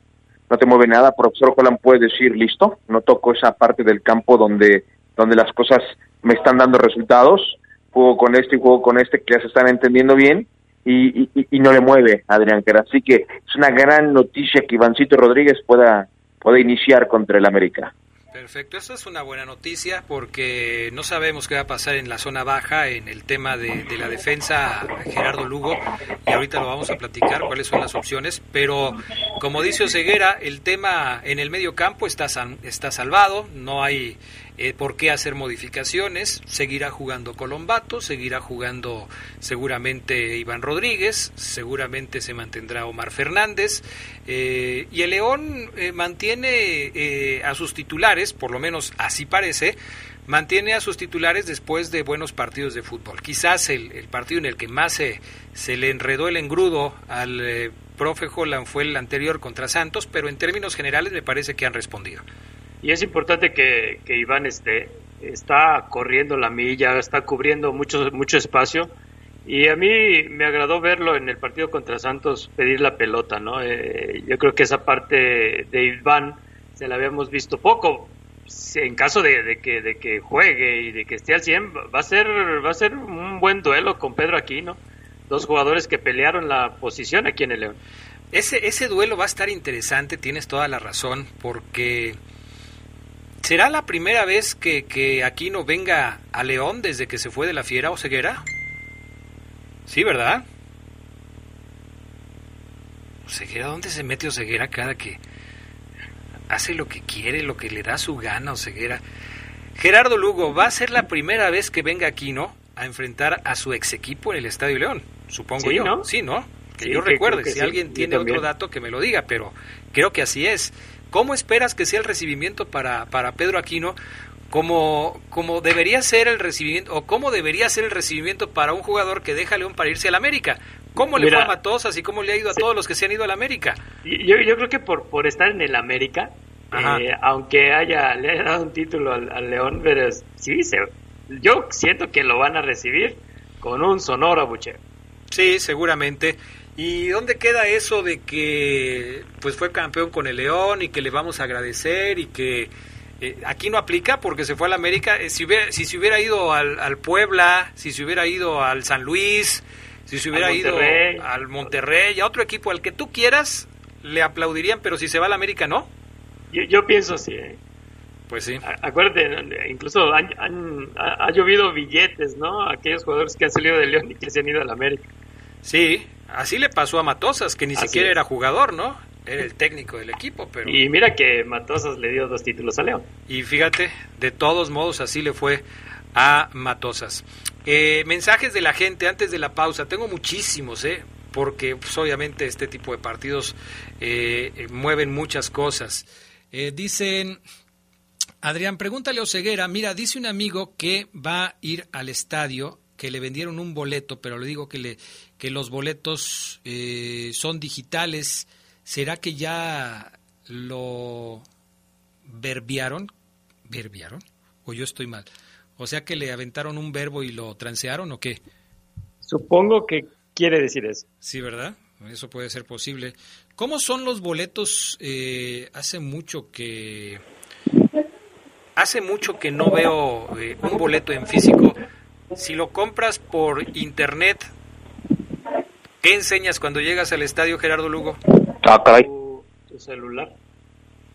S21: no te mueve nada, profesor Holland puede decir, listo, no toco esa parte del campo donde, donde las cosas me están dando resultados, juego con este y juego con este que ya se están entendiendo bien, y, y, no le mueve Adrián Quera. Así que es una gran noticia que Ivancito Rodríguez pueda, pueda iniciar contra el América.
S1: Perfecto, eso es una buena noticia porque no sabemos qué va a pasar en la zona baja en el tema de, la defensa Gerardo Lugo y ahorita lo vamos a platicar cuáles son las opciones, pero como dice Oseguera, el tema en el medio campo está, está salvado, no hay eh, por qué hacer modificaciones, seguirá jugando Colombato, seguirá jugando seguramente Iván Rodríguez, seguramente se mantendrá Omar Fernández, eh, y el León eh, mantiene a sus titulares, por lo menos así parece, mantiene a sus titulares después de buenos partidos de fútbol. Quizás el, partido en el que más se, se le enredó el engrudo al profe Holland fue el anterior contra Santos, pero en términos generales me parece que han respondido.
S9: Y es importante que, Iván esté, está corriendo la milla, está cubriendo mucho, mucho espacio. Y a mí me agradó verlo en el partido contra Santos pedir la pelota, ¿no? Eh, yo creo que esa parte de Iván se la habíamos visto poco. en caso de, que, de que juegue y de que esté al 100, va a ser, va a ser un buen duelo con Pedro Aquino. Dos jugadores que pelearon la posición aquí en el León.
S1: Ese, ese duelo va a estar interesante, tienes toda la razón, porque ¿será la primera vez que, que Aquino venga a León desde que se fue de la Fiera o Ceguera? Sí, ¿verdad? Ceguera, ¿dónde se mete Oseguera cada que hace lo que quiere, lo que le da su gana Oseguera? Gerardo Lugo, va a ser la primera vez que venga aquí, ¿no? A enfrentar a su ex equipo en el Estadio León, supongo yo. ¿no? Sí, ¿no? Que yo recuerde, si alguien tiene otro dato que me lo diga, pero creo que así es. ¿Cómo esperas que sea el recibimiento para, para Pedro Aquino? Como, como debería ser el recibimiento, o cómo debería ser el recibimiento para un jugador que deja a León para irse al América. ¿Cómo le fue a Matosas y cómo le ha ido a todos los que se han ido al América?
S9: Yo, yo creo que por, por estar en el América, eh, aunque haya le haya dado un título al, León, pero sí, se, yo siento que lo van a recibir con un sonoro bucheo.
S1: Sí, seguramente. ¿Y dónde queda eso de que pues fue campeón con el León y que le vamos a agradecer y que eh, aquí no aplica porque se fue al América? Eh, si, hubiera, si se hubiera ido al, al Puebla, si se hubiera ido al San Luis, si se hubiera ido al Monterrey, a otro equipo, al que tú quieras, le aplaudirían, pero si se va al América, ¿no?
S9: Yo, pienso sí. ¿eh?
S1: Pues sí.
S9: acuérdate, incluso han, ha, llovido billetes, ¿no? Aquellos jugadores que han salido de León y que se han ido al América.
S1: Sí, así le pasó a Matosas, que ni siquiera era jugador, ¿no? Era el técnico del equipo, pero...
S9: Y mira que Matosas le dio dos títulos a León.
S1: Y fíjate, de todos modos así le fue a Matosas. Eh, mensajes de la gente antes de la pausa. Tengo muchísimos, ¿eh? porque pues, obviamente este tipo de partidos eh, eh, mueven muchas cosas. dicen, Adrián, pregúntale a Oseguera, mira, dice un amigo que va a ir al estadio, que le vendieron un boleto, pero le digo que, le, que los boletos son digitales. ¿Será que ya lo verbiaron? ¿Verbiaron? ¿O yo estoy mal? O sea que le aventaron un verbo y lo transearon o qué?
S9: Supongo que quiere decir eso.
S1: Sí, ¿verdad? Eso puede ser posible. ¿Cómo son los boletos? Eh, hace mucho que hace mucho que no veo eh, un boleto en físico. Si lo compras por internet, ¿qué enseñas cuando llegas al estadio Gerardo Lugo?
S21: Ah,
S9: Tu, celular.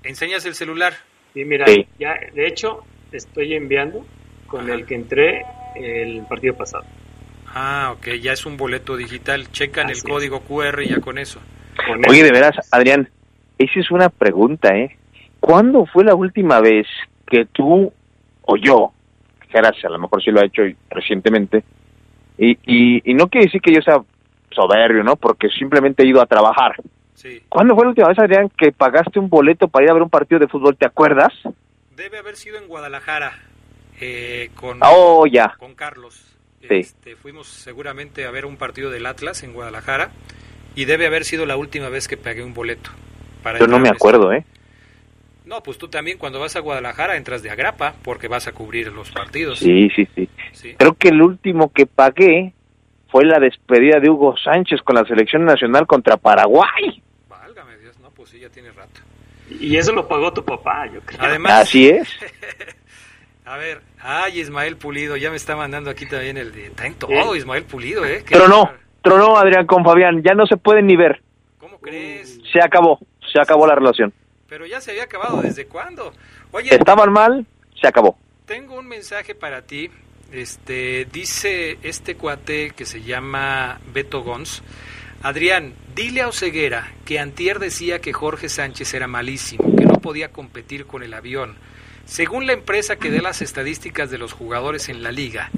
S1: ¿Enseñas el celular?
S9: Sí, mira, ya de hecho estoy enviando con el que entré el partido pasado.
S1: Ah, ok, ya es un boleto digital. Checan el código QR y ya con eso.
S21: Oye, de veras, Adrián, esa es una pregunta, ¿eh? ¿Cuándo fue la última vez que tú o yo, gracias, a lo mejor sí lo ha hecho recientemente, y, y, y no quiere decir que yo sea soberbio, ¿no? Porque simplemente he ido a trabajar. Sí. ¿Cuándo fue la última vez, Adrián, que pagaste un boleto para ir a ver un partido de fútbol? ¿Te acuerdas?
S1: Debe haber sido en Guadalajara eh, con,
S21: oh, ya.
S1: con Carlos. Este, fuimos seguramente a ver un partido del Atlas en Guadalajara y debe haber sido la última vez que pagué un boleto.
S21: Para Yo no me acuerdo, ¿eh?
S1: No, pues tú también cuando vas a Guadalajara entras de agrapa porque vas a cubrir los partidos.
S21: Sí, sí, sí, sí. Creo que el último que pagué fue la despedida de Hugo Sánchez con la selección nacional contra Paraguay.
S1: Válgame Dios, no, pues sí, ya tiene rato.
S9: Y eso lo pagó tu papá, yo creo.
S21: Además, Así es.
S1: A ver, ay, Ismael Pulido, ya me está mandando aquí también el de... Está en todo Ismael Pulido, ¿eh?
S21: Tronó, tronó Adrián con Fabián, ya no se pueden ni ver.
S1: ¿Cómo crees?
S21: Se acabó, se acabó la relación.
S1: Pero ya se había acabado, ¿desde cuándo? Oye...
S21: Estaban mal, se acabó.
S1: Tengo un mensaje para ti, este, dice este cuate que se llama Beto Gons, Adrián, dile a Oseguera que Antier decía que Jorge Sánchez era malísimo, que no podía competir con el avión según la empresa que dé las estadísticas de los jugadores en la liga,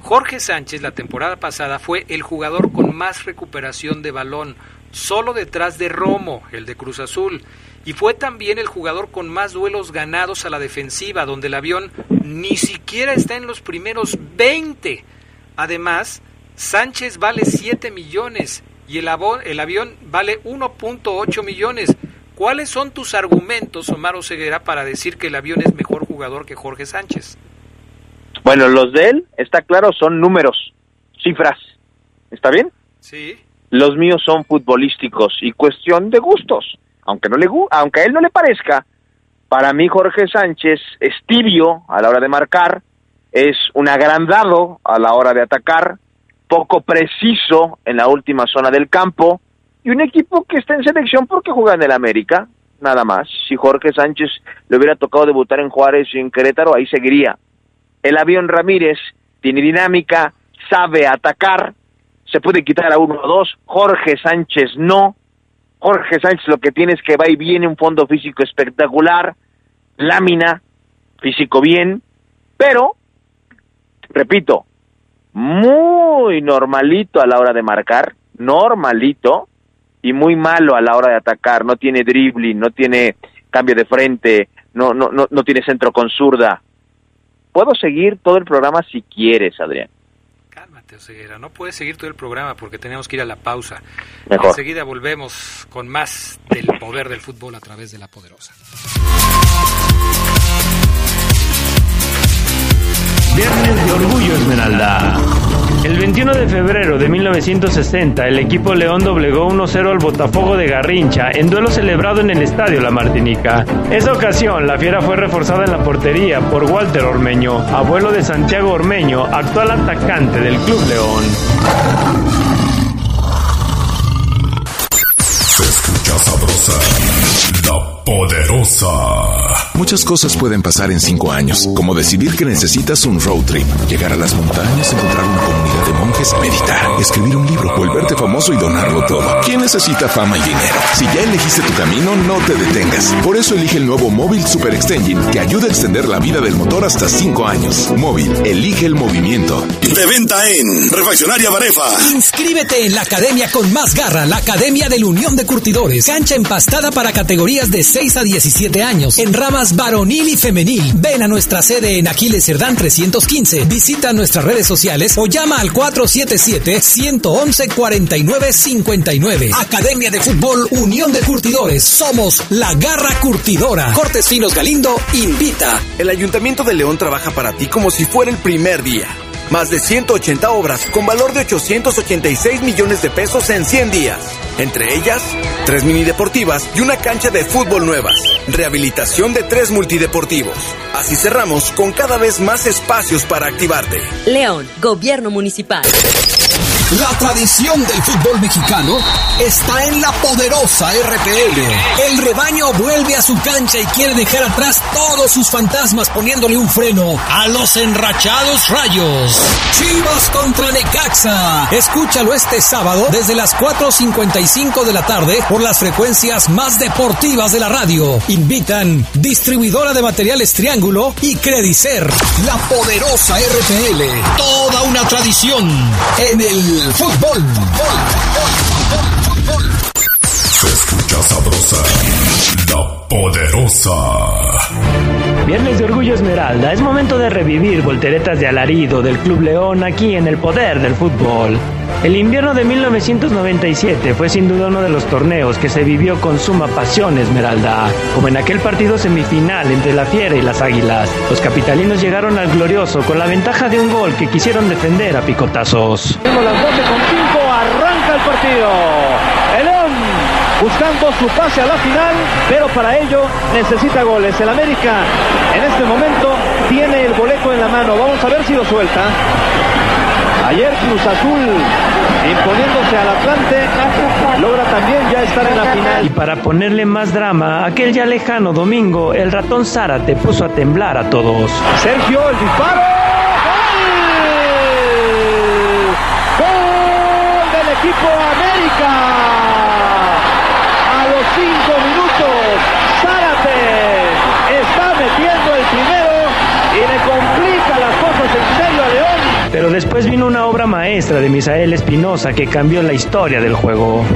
S1: Jorge Sánchez la temporada pasada fue el jugador con más recuperación de balón, solo detrás de Romo, el de Cruz Azul, y fue también el jugador con más duelos ganados a la defensiva, donde el avión ni siquiera está en los primeros 20. Además, Sánchez vale 7 millones y el, el avión vale 1.8 millones. ¿Cuáles son tus argumentos, Omar Ceguera, para decir que el avión es mejor jugador que Jorge Sánchez?
S21: Bueno, los de él, está claro, son números, cifras. ¿Está bien?
S1: Sí.
S21: Los míos son futbolísticos y cuestión de gustos. Aunque, no le, aunque a él no le parezca, Para mí Jorge Sánchez es tibio a la hora de marcar, es un agrandado a la hora de atacar, poco preciso en la última zona del campo y un equipo que está en selección porque juega en el América, nada más. Si Jorge Sánchez le hubiera tocado debutar en Juárez y en Querétaro, ahí seguiría. El avión Ramírez tiene dinámica, sabe atacar, se puede quitar a uno o dos, Jorge Sánchez no. Jorge Sánchez lo que tiene es que va y viene un fondo físico espectacular, lámina, físico bien, pero, repito, muy normalito a la hora de marcar, normalito, y muy malo a la hora de atacar, no tiene dribbling, no tiene cambio de frente, no, no, no, no tiene centro con zurda. Puedo seguir todo el programa si quieres, Adrián.
S1: No puedes seguir todo el programa porque tenemos que ir a la pausa.
S21: Mejor.
S1: Enseguida volvemos con más del poder del fútbol a través de la poderosa.
S9: Viernes de Orgullo Esmeralda. El 21 de febrero de 1960, el equipo León doblegó 1-0 al Botafogo de Garrincha en duelo celebrado en el Estadio La Martinica. Esa ocasión, la fiera fue reforzada en la portería por Walter Ormeño, abuelo de Santiago Ormeño, actual atacante del Club León.
S10: Se escucha sabrosa, la poderosa.
S2: Muchas cosas pueden pasar en cinco años, como decidir que necesitas un road trip, llegar a las montañas, encontrar una comunidad de monjes, meditar, escribir un libro, volverte famoso y donarlo todo. ¿Quién necesita fama y dinero? Si ya elegiste tu camino, no te detengas. Por eso elige el nuevo Móvil Super Extension que ayuda a extender la vida del motor hasta cinco años. Móvil, elige el movimiento.
S10: De venta en Refaccionaria Barefa.
S11: Inscríbete en la academia con más garra, la Academia de la Unión de Curtidores. Cancha empastada para categorías de 6 a 17 años, en ramas varonil y femenil. Ven a nuestra sede en Aquiles Cerdán 315. Visita nuestras redes sociales o llama al 477-111-4959. Academia de Fútbol Unión de Curtidores. Somos la garra curtidora. Cortes Finos Galindo invita.
S16: El Ayuntamiento de León trabaja para ti como si fuera el primer día. Más de 180 obras con valor de 886 millones de pesos en 100 días. Entre ellas, tres mini deportivas y una cancha de fútbol nuevas. Rehabilitación de tres multideportivos. Así cerramos con cada vez más espacios para activarte.
S15: León, Gobierno Municipal.
S11: La tradición del fútbol mexicano está en la poderosa RPL. El rebaño vuelve a su cancha y quiere dejar atrás todos sus fantasmas poniéndole un freno a los enrachados rayos. Chivas contra Necaxa. Escúchalo este sábado desde las 4.55 de la tarde por las frecuencias más deportivas de la radio. Invitan distribuidora de materiales Triángulo y Credicer. La poderosa RPL. Toda una tradición en el fútbol.
S10: Se escucha sabrosa, la poderosa.
S9: Viernes de Orgullo Esmeralda, es momento de revivir volteretas de alarido del Club León aquí en el poder del fútbol. El invierno de 1997 fue sin duda uno de los torneos que se vivió con suma pasión Esmeralda, como en aquel partido semifinal entre la Fiera y las Águilas. Los capitalinos llegaron al glorioso con la ventaja de un gol que quisieron defender a picotazos.
S22: Las 12 con 5, arranca el partido. El buscando su pase a la final, pero para ello necesita goles. El América en este momento tiene el boleto en la mano. Vamos a ver si lo suelta. Ayer Cruz Azul imponiéndose al Atlante logra también ya estar en la final.
S9: Y para ponerle más drama, aquel ya lejano domingo, el ratón Zárate puso a temblar a todos.
S22: Sergio, el disparo. ¡Gol! ¡Gol del equipo América! A los cinco minutos, Zárate está metiendo el primero y le complica las cosas en serio a León.
S9: Después vino una obra maestra de Misael Espinosa que cambió la historia del juego.
S22: ¡Golazo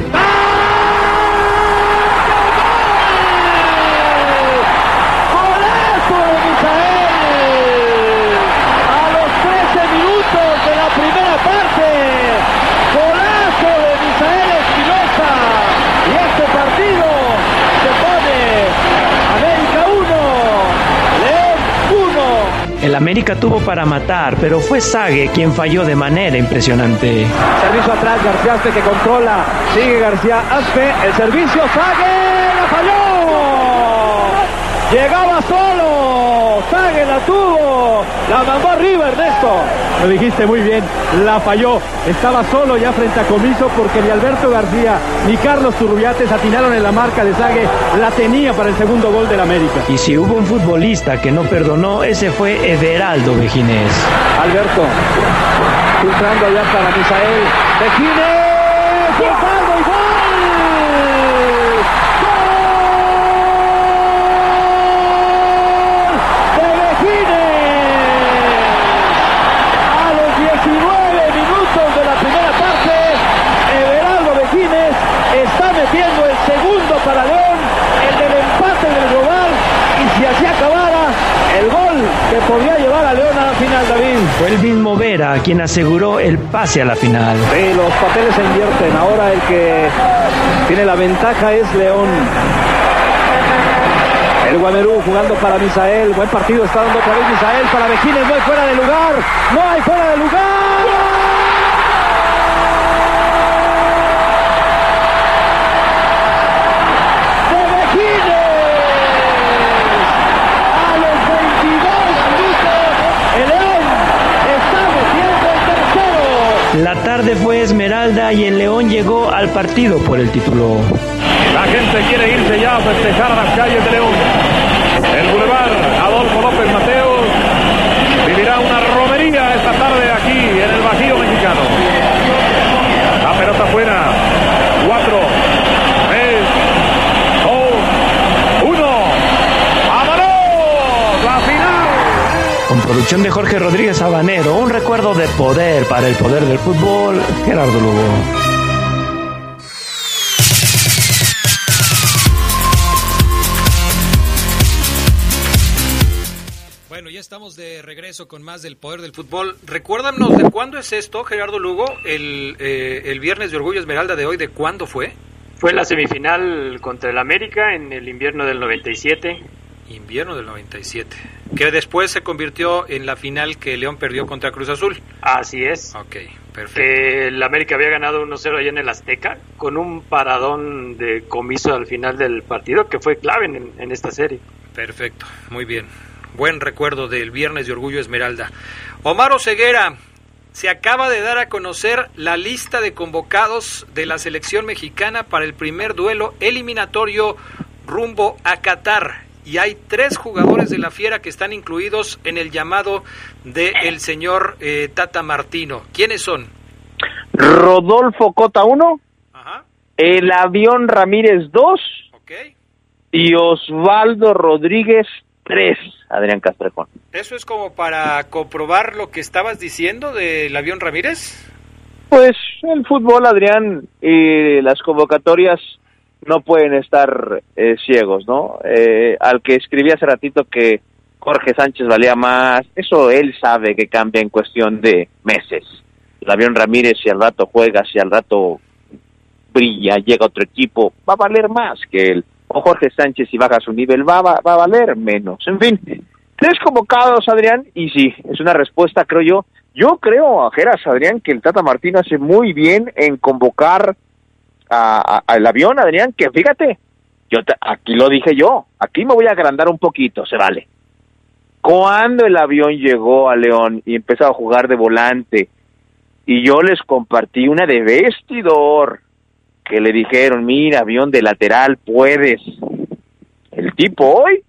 S22: de Misael! A los 13 minutos de la primera parte. ¡Golazo de Misael Espinosa! Y este partido se pone América 1, León 1.
S9: El América tuvo para matar, pero fue Sague quien falló de manera impresionante.
S22: Servicio atrás, García Aspe que controla. Sigue García Aspe. El servicio, Sague. ¡La falló! Llegaba solo. Sague la tuvo. La mandó arriba Ernesto.
S23: Lo dijiste muy bien. La falló. Estaba solo ya frente a Comiso porque ni Alberto García ni Carlos Turrubiates atinaron en la marca de Sague. La tenía para el segundo gol del América.
S9: Y si hubo un futbolista que no perdonó, ese fue Everaldo Vejines.
S22: Alberto. Filtrando allá para Misael. Vejines. ¡Salvo y gol! para León, el del empate del global, y si así acabara, el gol que podría llevar a León a la final, David.
S9: Fue el quien aseguró el pase a la final.
S22: Sí, los papeles se invierten. Ahora el que tiene la ventaja es León. El Guamerú jugando para Misael. Buen partido está dando otra vez Misael para Vejines. No hay fuera de lugar. No hay fuera de lugar.
S9: Fue Esmeralda y el León llegó al partido por el título.
S24: La gente quiere irse ya a festejar a las calles de León. El Boulevard Adolfo López Mateos vivirá una romería esta tarde aquí en el Bajío Mexicano. La pelota fuera. Cuatro, tres, dos, uno. ¡Vámonos! La final.
S9: Con producción de Jorge Rodríguez Habanero, un recuerdo de poder para el poder del fútbol, Gerardo Lugo.
S1: Bueno, ya estamos de regreso con más del poder del fútbol. Recuérdanos de cuándo es esto, Gerardo Lugo, el, eh, el viernes de Orgullo Esmeralda de hoy, ¿de cuándo fue?
S9: Fue la semifinal contra el América en el invierno del 97.
S1: Invierno del 97. Que después se convirtió en la final que León perdió contra Cruz Azul.
S9: Así es.
S1: Ok, perfecto.
S9: Que el América había ganado 1-0 allá en el Azteca con un paradón de comiso al final del partido que fue clave en, en esta serie.
S1: Perfecto, muy bien. Buen recuerdo del viernes de Orgullo Esmeralda. Omar Ceguera, se acaba de dar a conocer la lista de convocados de la selección mexicana para el primer duelo eliminatorio rumbo a Qatar. Y hay tres jugadores de la Fiera que están incluidos en el llamado del el señor eh, Tata Martino. ¿Quiénes son?
S21: Rodolfo Cota 1, el avión Ramírez 2 y Osvaldo Rodríguez 3, Adrián Castrejón.
S1: ¿Eso es como para comprobar lo que estabas diciendo del avión Ramírez?
S21: Pues el fútbol, Adrián, y las convocatorias no pueden estar eh, ciegos, ¿no? Eh, al que escribí hace ratito que Jorge Sánchez valía más, eso él sabe que cambia en cuestión de meses. El avión Ramírez, si al rato juega, si al rato brilla, llega otro equipo, va a valer más que él. O Jorge Sánchez, si baja su nivel, va, va, va a valer menos. En fin, tres convocados, Adrián, y sí, es una respuesta, creo yo. Yo creo, Geras, Adrián, que el Tata Martino hace muy bien en convocar al avión, Adrián, que fíjate, yo aquí lo dije yo, aquí me voy a agrandar un poquito, se vale. Cuando el avión llegó a León y empezó a jugar de volante, y yo les compartí una de vestidor, que le dijeron, mira, avión de lateral, puedes. El tipo hoy,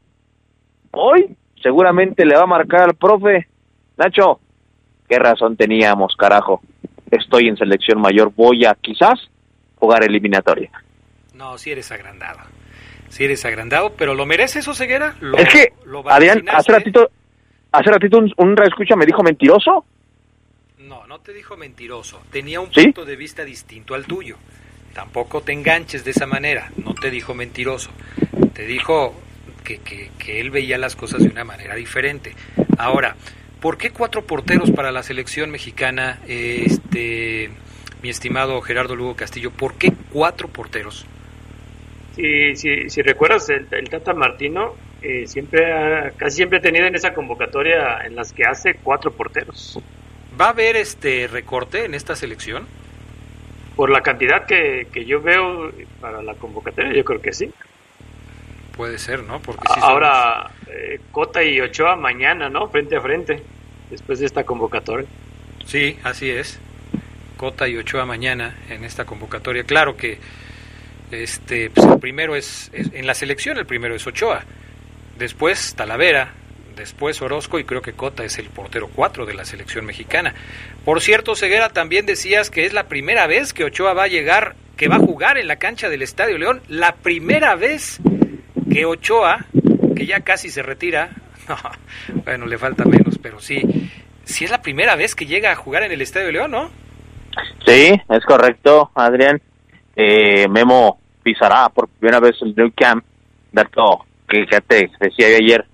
S21: hoy, seguramente le va a marcar al profe, Nacho, qué razón teníamos, carajo. Estoy en selección mayor, voy a quizás jugar eliminatoria.
S1: No, si eres agrandado. Si eres agrandado, pero ¿lo merece eso, Ceguera? ¿Lo,
S21: es que,
S1: lo
S21: Adrián, hace ratito, hace ratito un, un me dijo mentiroso.
S1: No, no te dijo mentiroso. Tenía un
S21: ¿Sí?
S1: punto de vista distinto al tuyo. Tampoco te enganches de esa manera. No te dijo mentiroso. Te dijo que, que, que él veía las cosas de una manera diferente. Ahora, ¿por qué cuatro porteros para la selección mexicana, este, mi estimado Gerardo Lugo Castillo? ¿Por qué cuatro porteros?
S9: Si, recuerdas, el, el Tata Martino eh, siempre ha- casi siempre ha tenido en esa convocatoria en las que hace cuatro porteros.
S1: ¿Va a haber este recorte en esta selección?
S9: Por la cantidad que, que yo veo para la convocatoria, yo creo que sí.
S1: Puede ser, ¿no? Porque
S9: Ahora, eh, Cota y Ochoa mañana, ¿no? Frente a frente, después de esta convocatoria.
S1: Sí, así es. Cota y Ochoa mañana en esta convocatoria. Claro que este, pues el primero es, en la selección el primero es Ochoa, después Talavera, después Orozco y creo que Cota es el portero 4 de la selección mexicana. Por cierto, Ceguera, también decías que es la primera vez que Ochoa va a llegar, que va a jugar en la cancha del Estadio León, la primera vez que Ochoa, que ya casi se retira, bueno, le falta menos, pero sí, sí es la primera vez que llega a jugar en el Estadio León, ¿no?
S21: Sí, es correcto, Adrián. Eh, Memo pisará por primera vez el New Camp, dato que ya te decía ayer,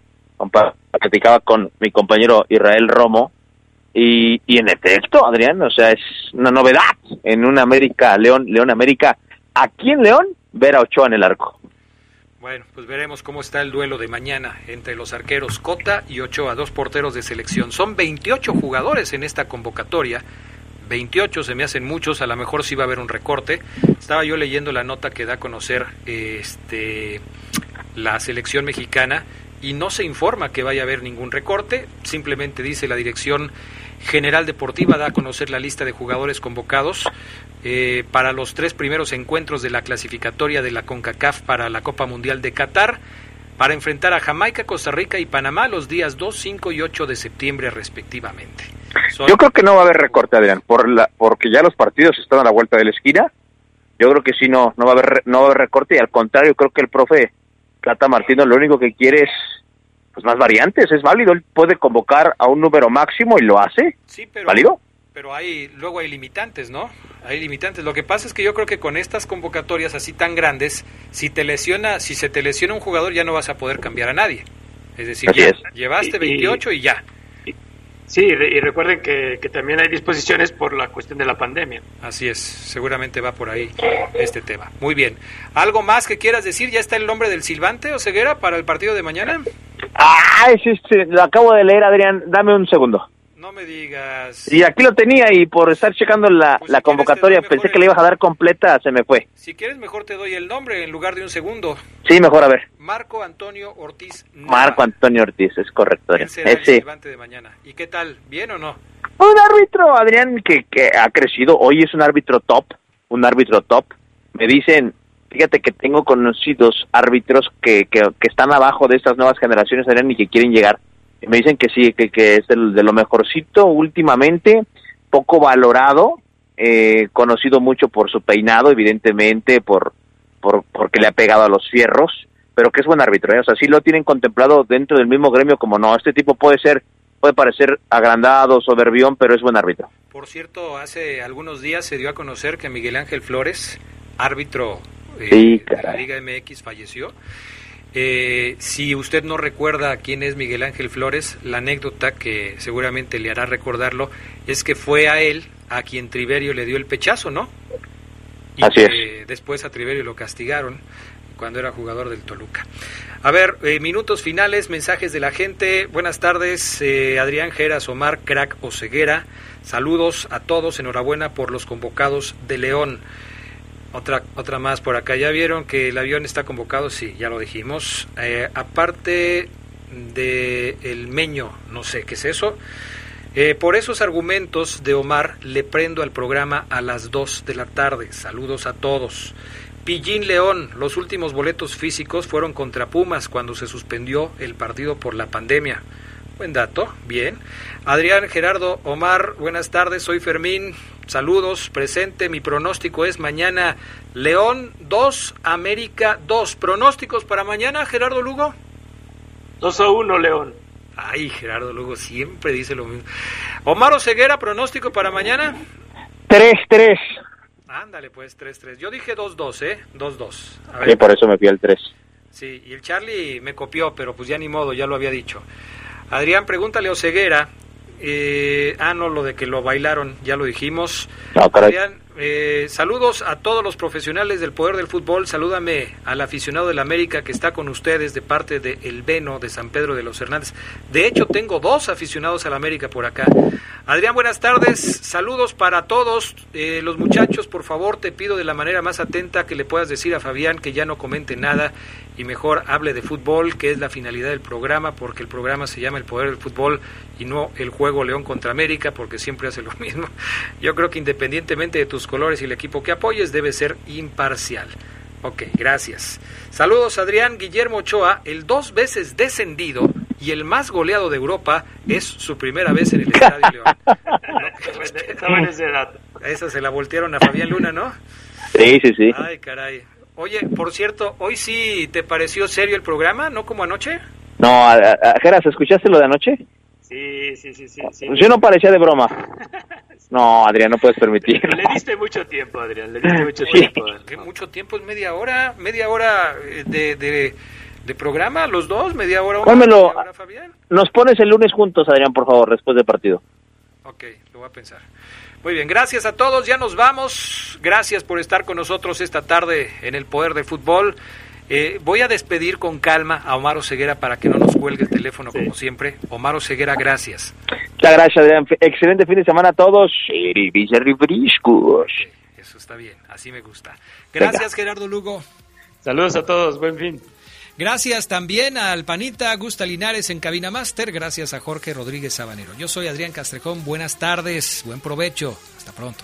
S21: platicaba con mi compañero Israel Romo, y, y en efecto, Adrián, o sea, es una novedad en un América, León, León América, aquí en León, ver a Ochoa en el arco.
S1: Bueno, pues veremos cómo está el duelo de mañana entre los arqueros Cota y Ochoa, dos porteros de selección. Son 28 jugadores en esta convocatoria. 28 se me hacen muchos, a lo mejor sí va a haber un recorte. Estaba yo leyendo la nota que da a conocer este la selección mexicana y no se informa que vaya a haber ningún recorte, simplemente dice la Dirección General Deportiva da a conocer la lista de jugadores convocados eh, para los tres primeros encuentros de la clasificatoria de la CONCACAF para la Copa Mundial de Qatar para enfrentar a Jamaica, Costa Rica y Panamá los días 2, 5 y 8 de septiembre respectivamente.
S21: Yo creo que no va a haber recorte, Adrián, por la, porque ya los partidos están a la vuelta de la esquina. Yo creo que sí, no, no va a haber, no va a haber recorte y al contrario, creo que el profe Cata Martino lo único que quiere es pues más variantes, es válido, él puede convocar a un número máximo y lo hace.
S1: Sí, pero
S21: ¿Válido?
S1: Pero hay luego hay limitantes, ¿no? Hay limitantes. Lo que pasa es que yo creo que con estas convocatorias así tan grandes, si te lesiona, si se te lesiona un jugador ya no vas a poder cambiar a nadie. Es decir, llevaste 28 y, ya.
S9: Sí, y recuerden que, que, también hay disposiciones por la cuestión de la pandemia.
S1: Así es, seguramente va por ahí este tema. Muy bien. ¿Algo más que quieras decir? ¿Ya está el nombre del silbante o ceguera para el partido de mañana?
S21: Ah, sí, sí, lo acabo de leer, Adrián. Dame un segundo.
S1: Me digas.
S21: Y aquí lo tenía y por estar checando la, pues la convocatoria pensé que le ibas a dar completa, se me fue.
S1: Si quieres mejor te doy el nombre en lugar de un segundo.
S21: Sí, mejor a ver.
S1: Marco Antonio Ortiz.
S21: Marco Antonio Ortiz, es correcto.
S1: Ese. de mañana. ¿Y qué tal? ¿Bien o no?
S21: Un árbitro, Adrián, que, que ha crecido. Hoy es un árbitro top, un árbitro top. Me dicen, fíjate que tengo conocidos árbitros que, que, que están abajo de estas nuevas generaciones, Adrián, y que quieren llegar me dicen que sí, que, que es de, de lo mejorcito últimamente, poco valorado, eh, conocido mucho por su peinado, evidentemente, por, por porque le ha pegado a los fierros, pero que es buen árbitro, ¿eh? o sea, sí lo tienen contemplado dentro del mismo gremio como no, este tipo puede ser, puede parecer agrandado, soberbión, pero es buen árbitro.
S1: Por cierto, hace algunos días se dio a conocer que Miguel Ángel Flores, árbitro eh, de la Liga MX, falleció. Eh, si usted no recuerda quién es Miguel Ángel Flores, la anécdota que seguramente le hará recordarlo es que fue a él a quien Triverio le dio el pechazo, ¿no?
S21: Y Así que
S1: después a Triverio lo castigaron cuando era jugador del Toluca. A ver, eh, minutos finales, mensajes de la gente. Buenas tardes, eh, Adrián Geras, Omar, Crack o Ceguera. Saludos a todos, enhorabuena por los convocados de León. Otra, otra más por acá. ¿Ya vieron que el avión está convocado? Sí, ya lo dijimos. Eh, aparte de el meño, no sé qué es eso. Eh, por esos argumentos de Omar, le prendo al programa a las 2 de la tarde. Saludos a todos. Pillín León, los últimos boletos físicos fueron contra Pumas cuando se suspendió el partido por la pandemia. Buen dato, bien. Adrián Gerardo Omar, buenas tardes, soy Fermín. Saludos, presente. Mi pronóstico es mañana León 2, América 2. ¿Pronósticos para mañana, Gerardo Lugo?
S9: 2 a 1, León.
S1: Ay, Gerardo Lugo siempre dice lo mismo. Omar Ceguera, pronóstico para mañana.
S21: 3-3.
S1: Ándale, pues 3-3. Yo dije 2-2, ¿eh? 2-2.
S21: Sí, por eso me fui al 3.
S1: Sí, y el Charlie me copió, pero pues ya ni modo, ya lo había dicho. Adrián, pregúntale a Oseguera eh, ah, no, lo de que lo bailaron, ya lo dijimos.
S21: No,
S1: Adrián, Eh, saludos a todos los profesionales del poder del fútbol. Salúdame al aficionado del América que está con ustedes de parte de El Veno de San Pedro de los Hernández. De hecho, tengo dos aficionados al América por acá. Adrián, buenas tardes. Saludos para todos. Eh, los muchachos, por favor, te pido de la manera más atenta que le puedas decir a Fabián que ya no comente nada y mejor hable de fútbol, que es la finalidad del programa, porque el programa se llama El Poder del Fútbol y no el juego León contra América, porque siempre hace lo mismo. Yo creo que independientemente de tus colores y el equipo que apoyes, debe ser imparcial. Ok, gracias. Saludos Adrián Guillermo Ochoa, el dos veces descendido y el más goleado de Europa, es su primera vez en el Estadio León. Esa se la voltearon a Fabián Luna, ¿no?
S21: Sí, sí, sí.
S1: Ay, caray. Oye, por cierto, hoy sí te pareció serio el programa, ¿no como anoche?
S21: No, Geras, ¿escuchaste lo de anoche?
S9: Sí, sí, sí, sí. sí.
S21: Yo no parecía de broma. No, Adrián, no puedes permitirlo.
S9: Le diste mucho tiempo, Adrián, le diste mucho tiempo.
S1: ¿Qué mucho tiempo? Es media hora, media hora eh, de, de, de programa, los dos, media hora. Una,
S21: Pónmelo.
S1: media hora, Fabián.
S21: Nos pones el lunes juntos, Adrián, por favor, después del partido.
S1: Ok, lo voy a pensar. Muy bien, gracias a todos, ya nos vamos. Gracias por estar con nosotros esta tarde en el Poder del Fútbol. Eh, voy a despedir con calma a Omar Ceguera para que no nos cuelgue el teléfono sí. como siempre. Omar Ceguera, gracias.
S21: Muchas gracias, Adrián. Excelente fin de semana a todos.
S1: Eso está bien, así me gusta. Gracias, Venga. Gerardo Lugo.
S9: Saludos a todos, buen fin.
S1: Gracias también al Panita Gusta Linares en Cabina Master. Gracias a Jorge Rodríguez Sabanero. Yo soy Adrián Castrejón. Buenas tardes, buen provecho. Hasta pronto.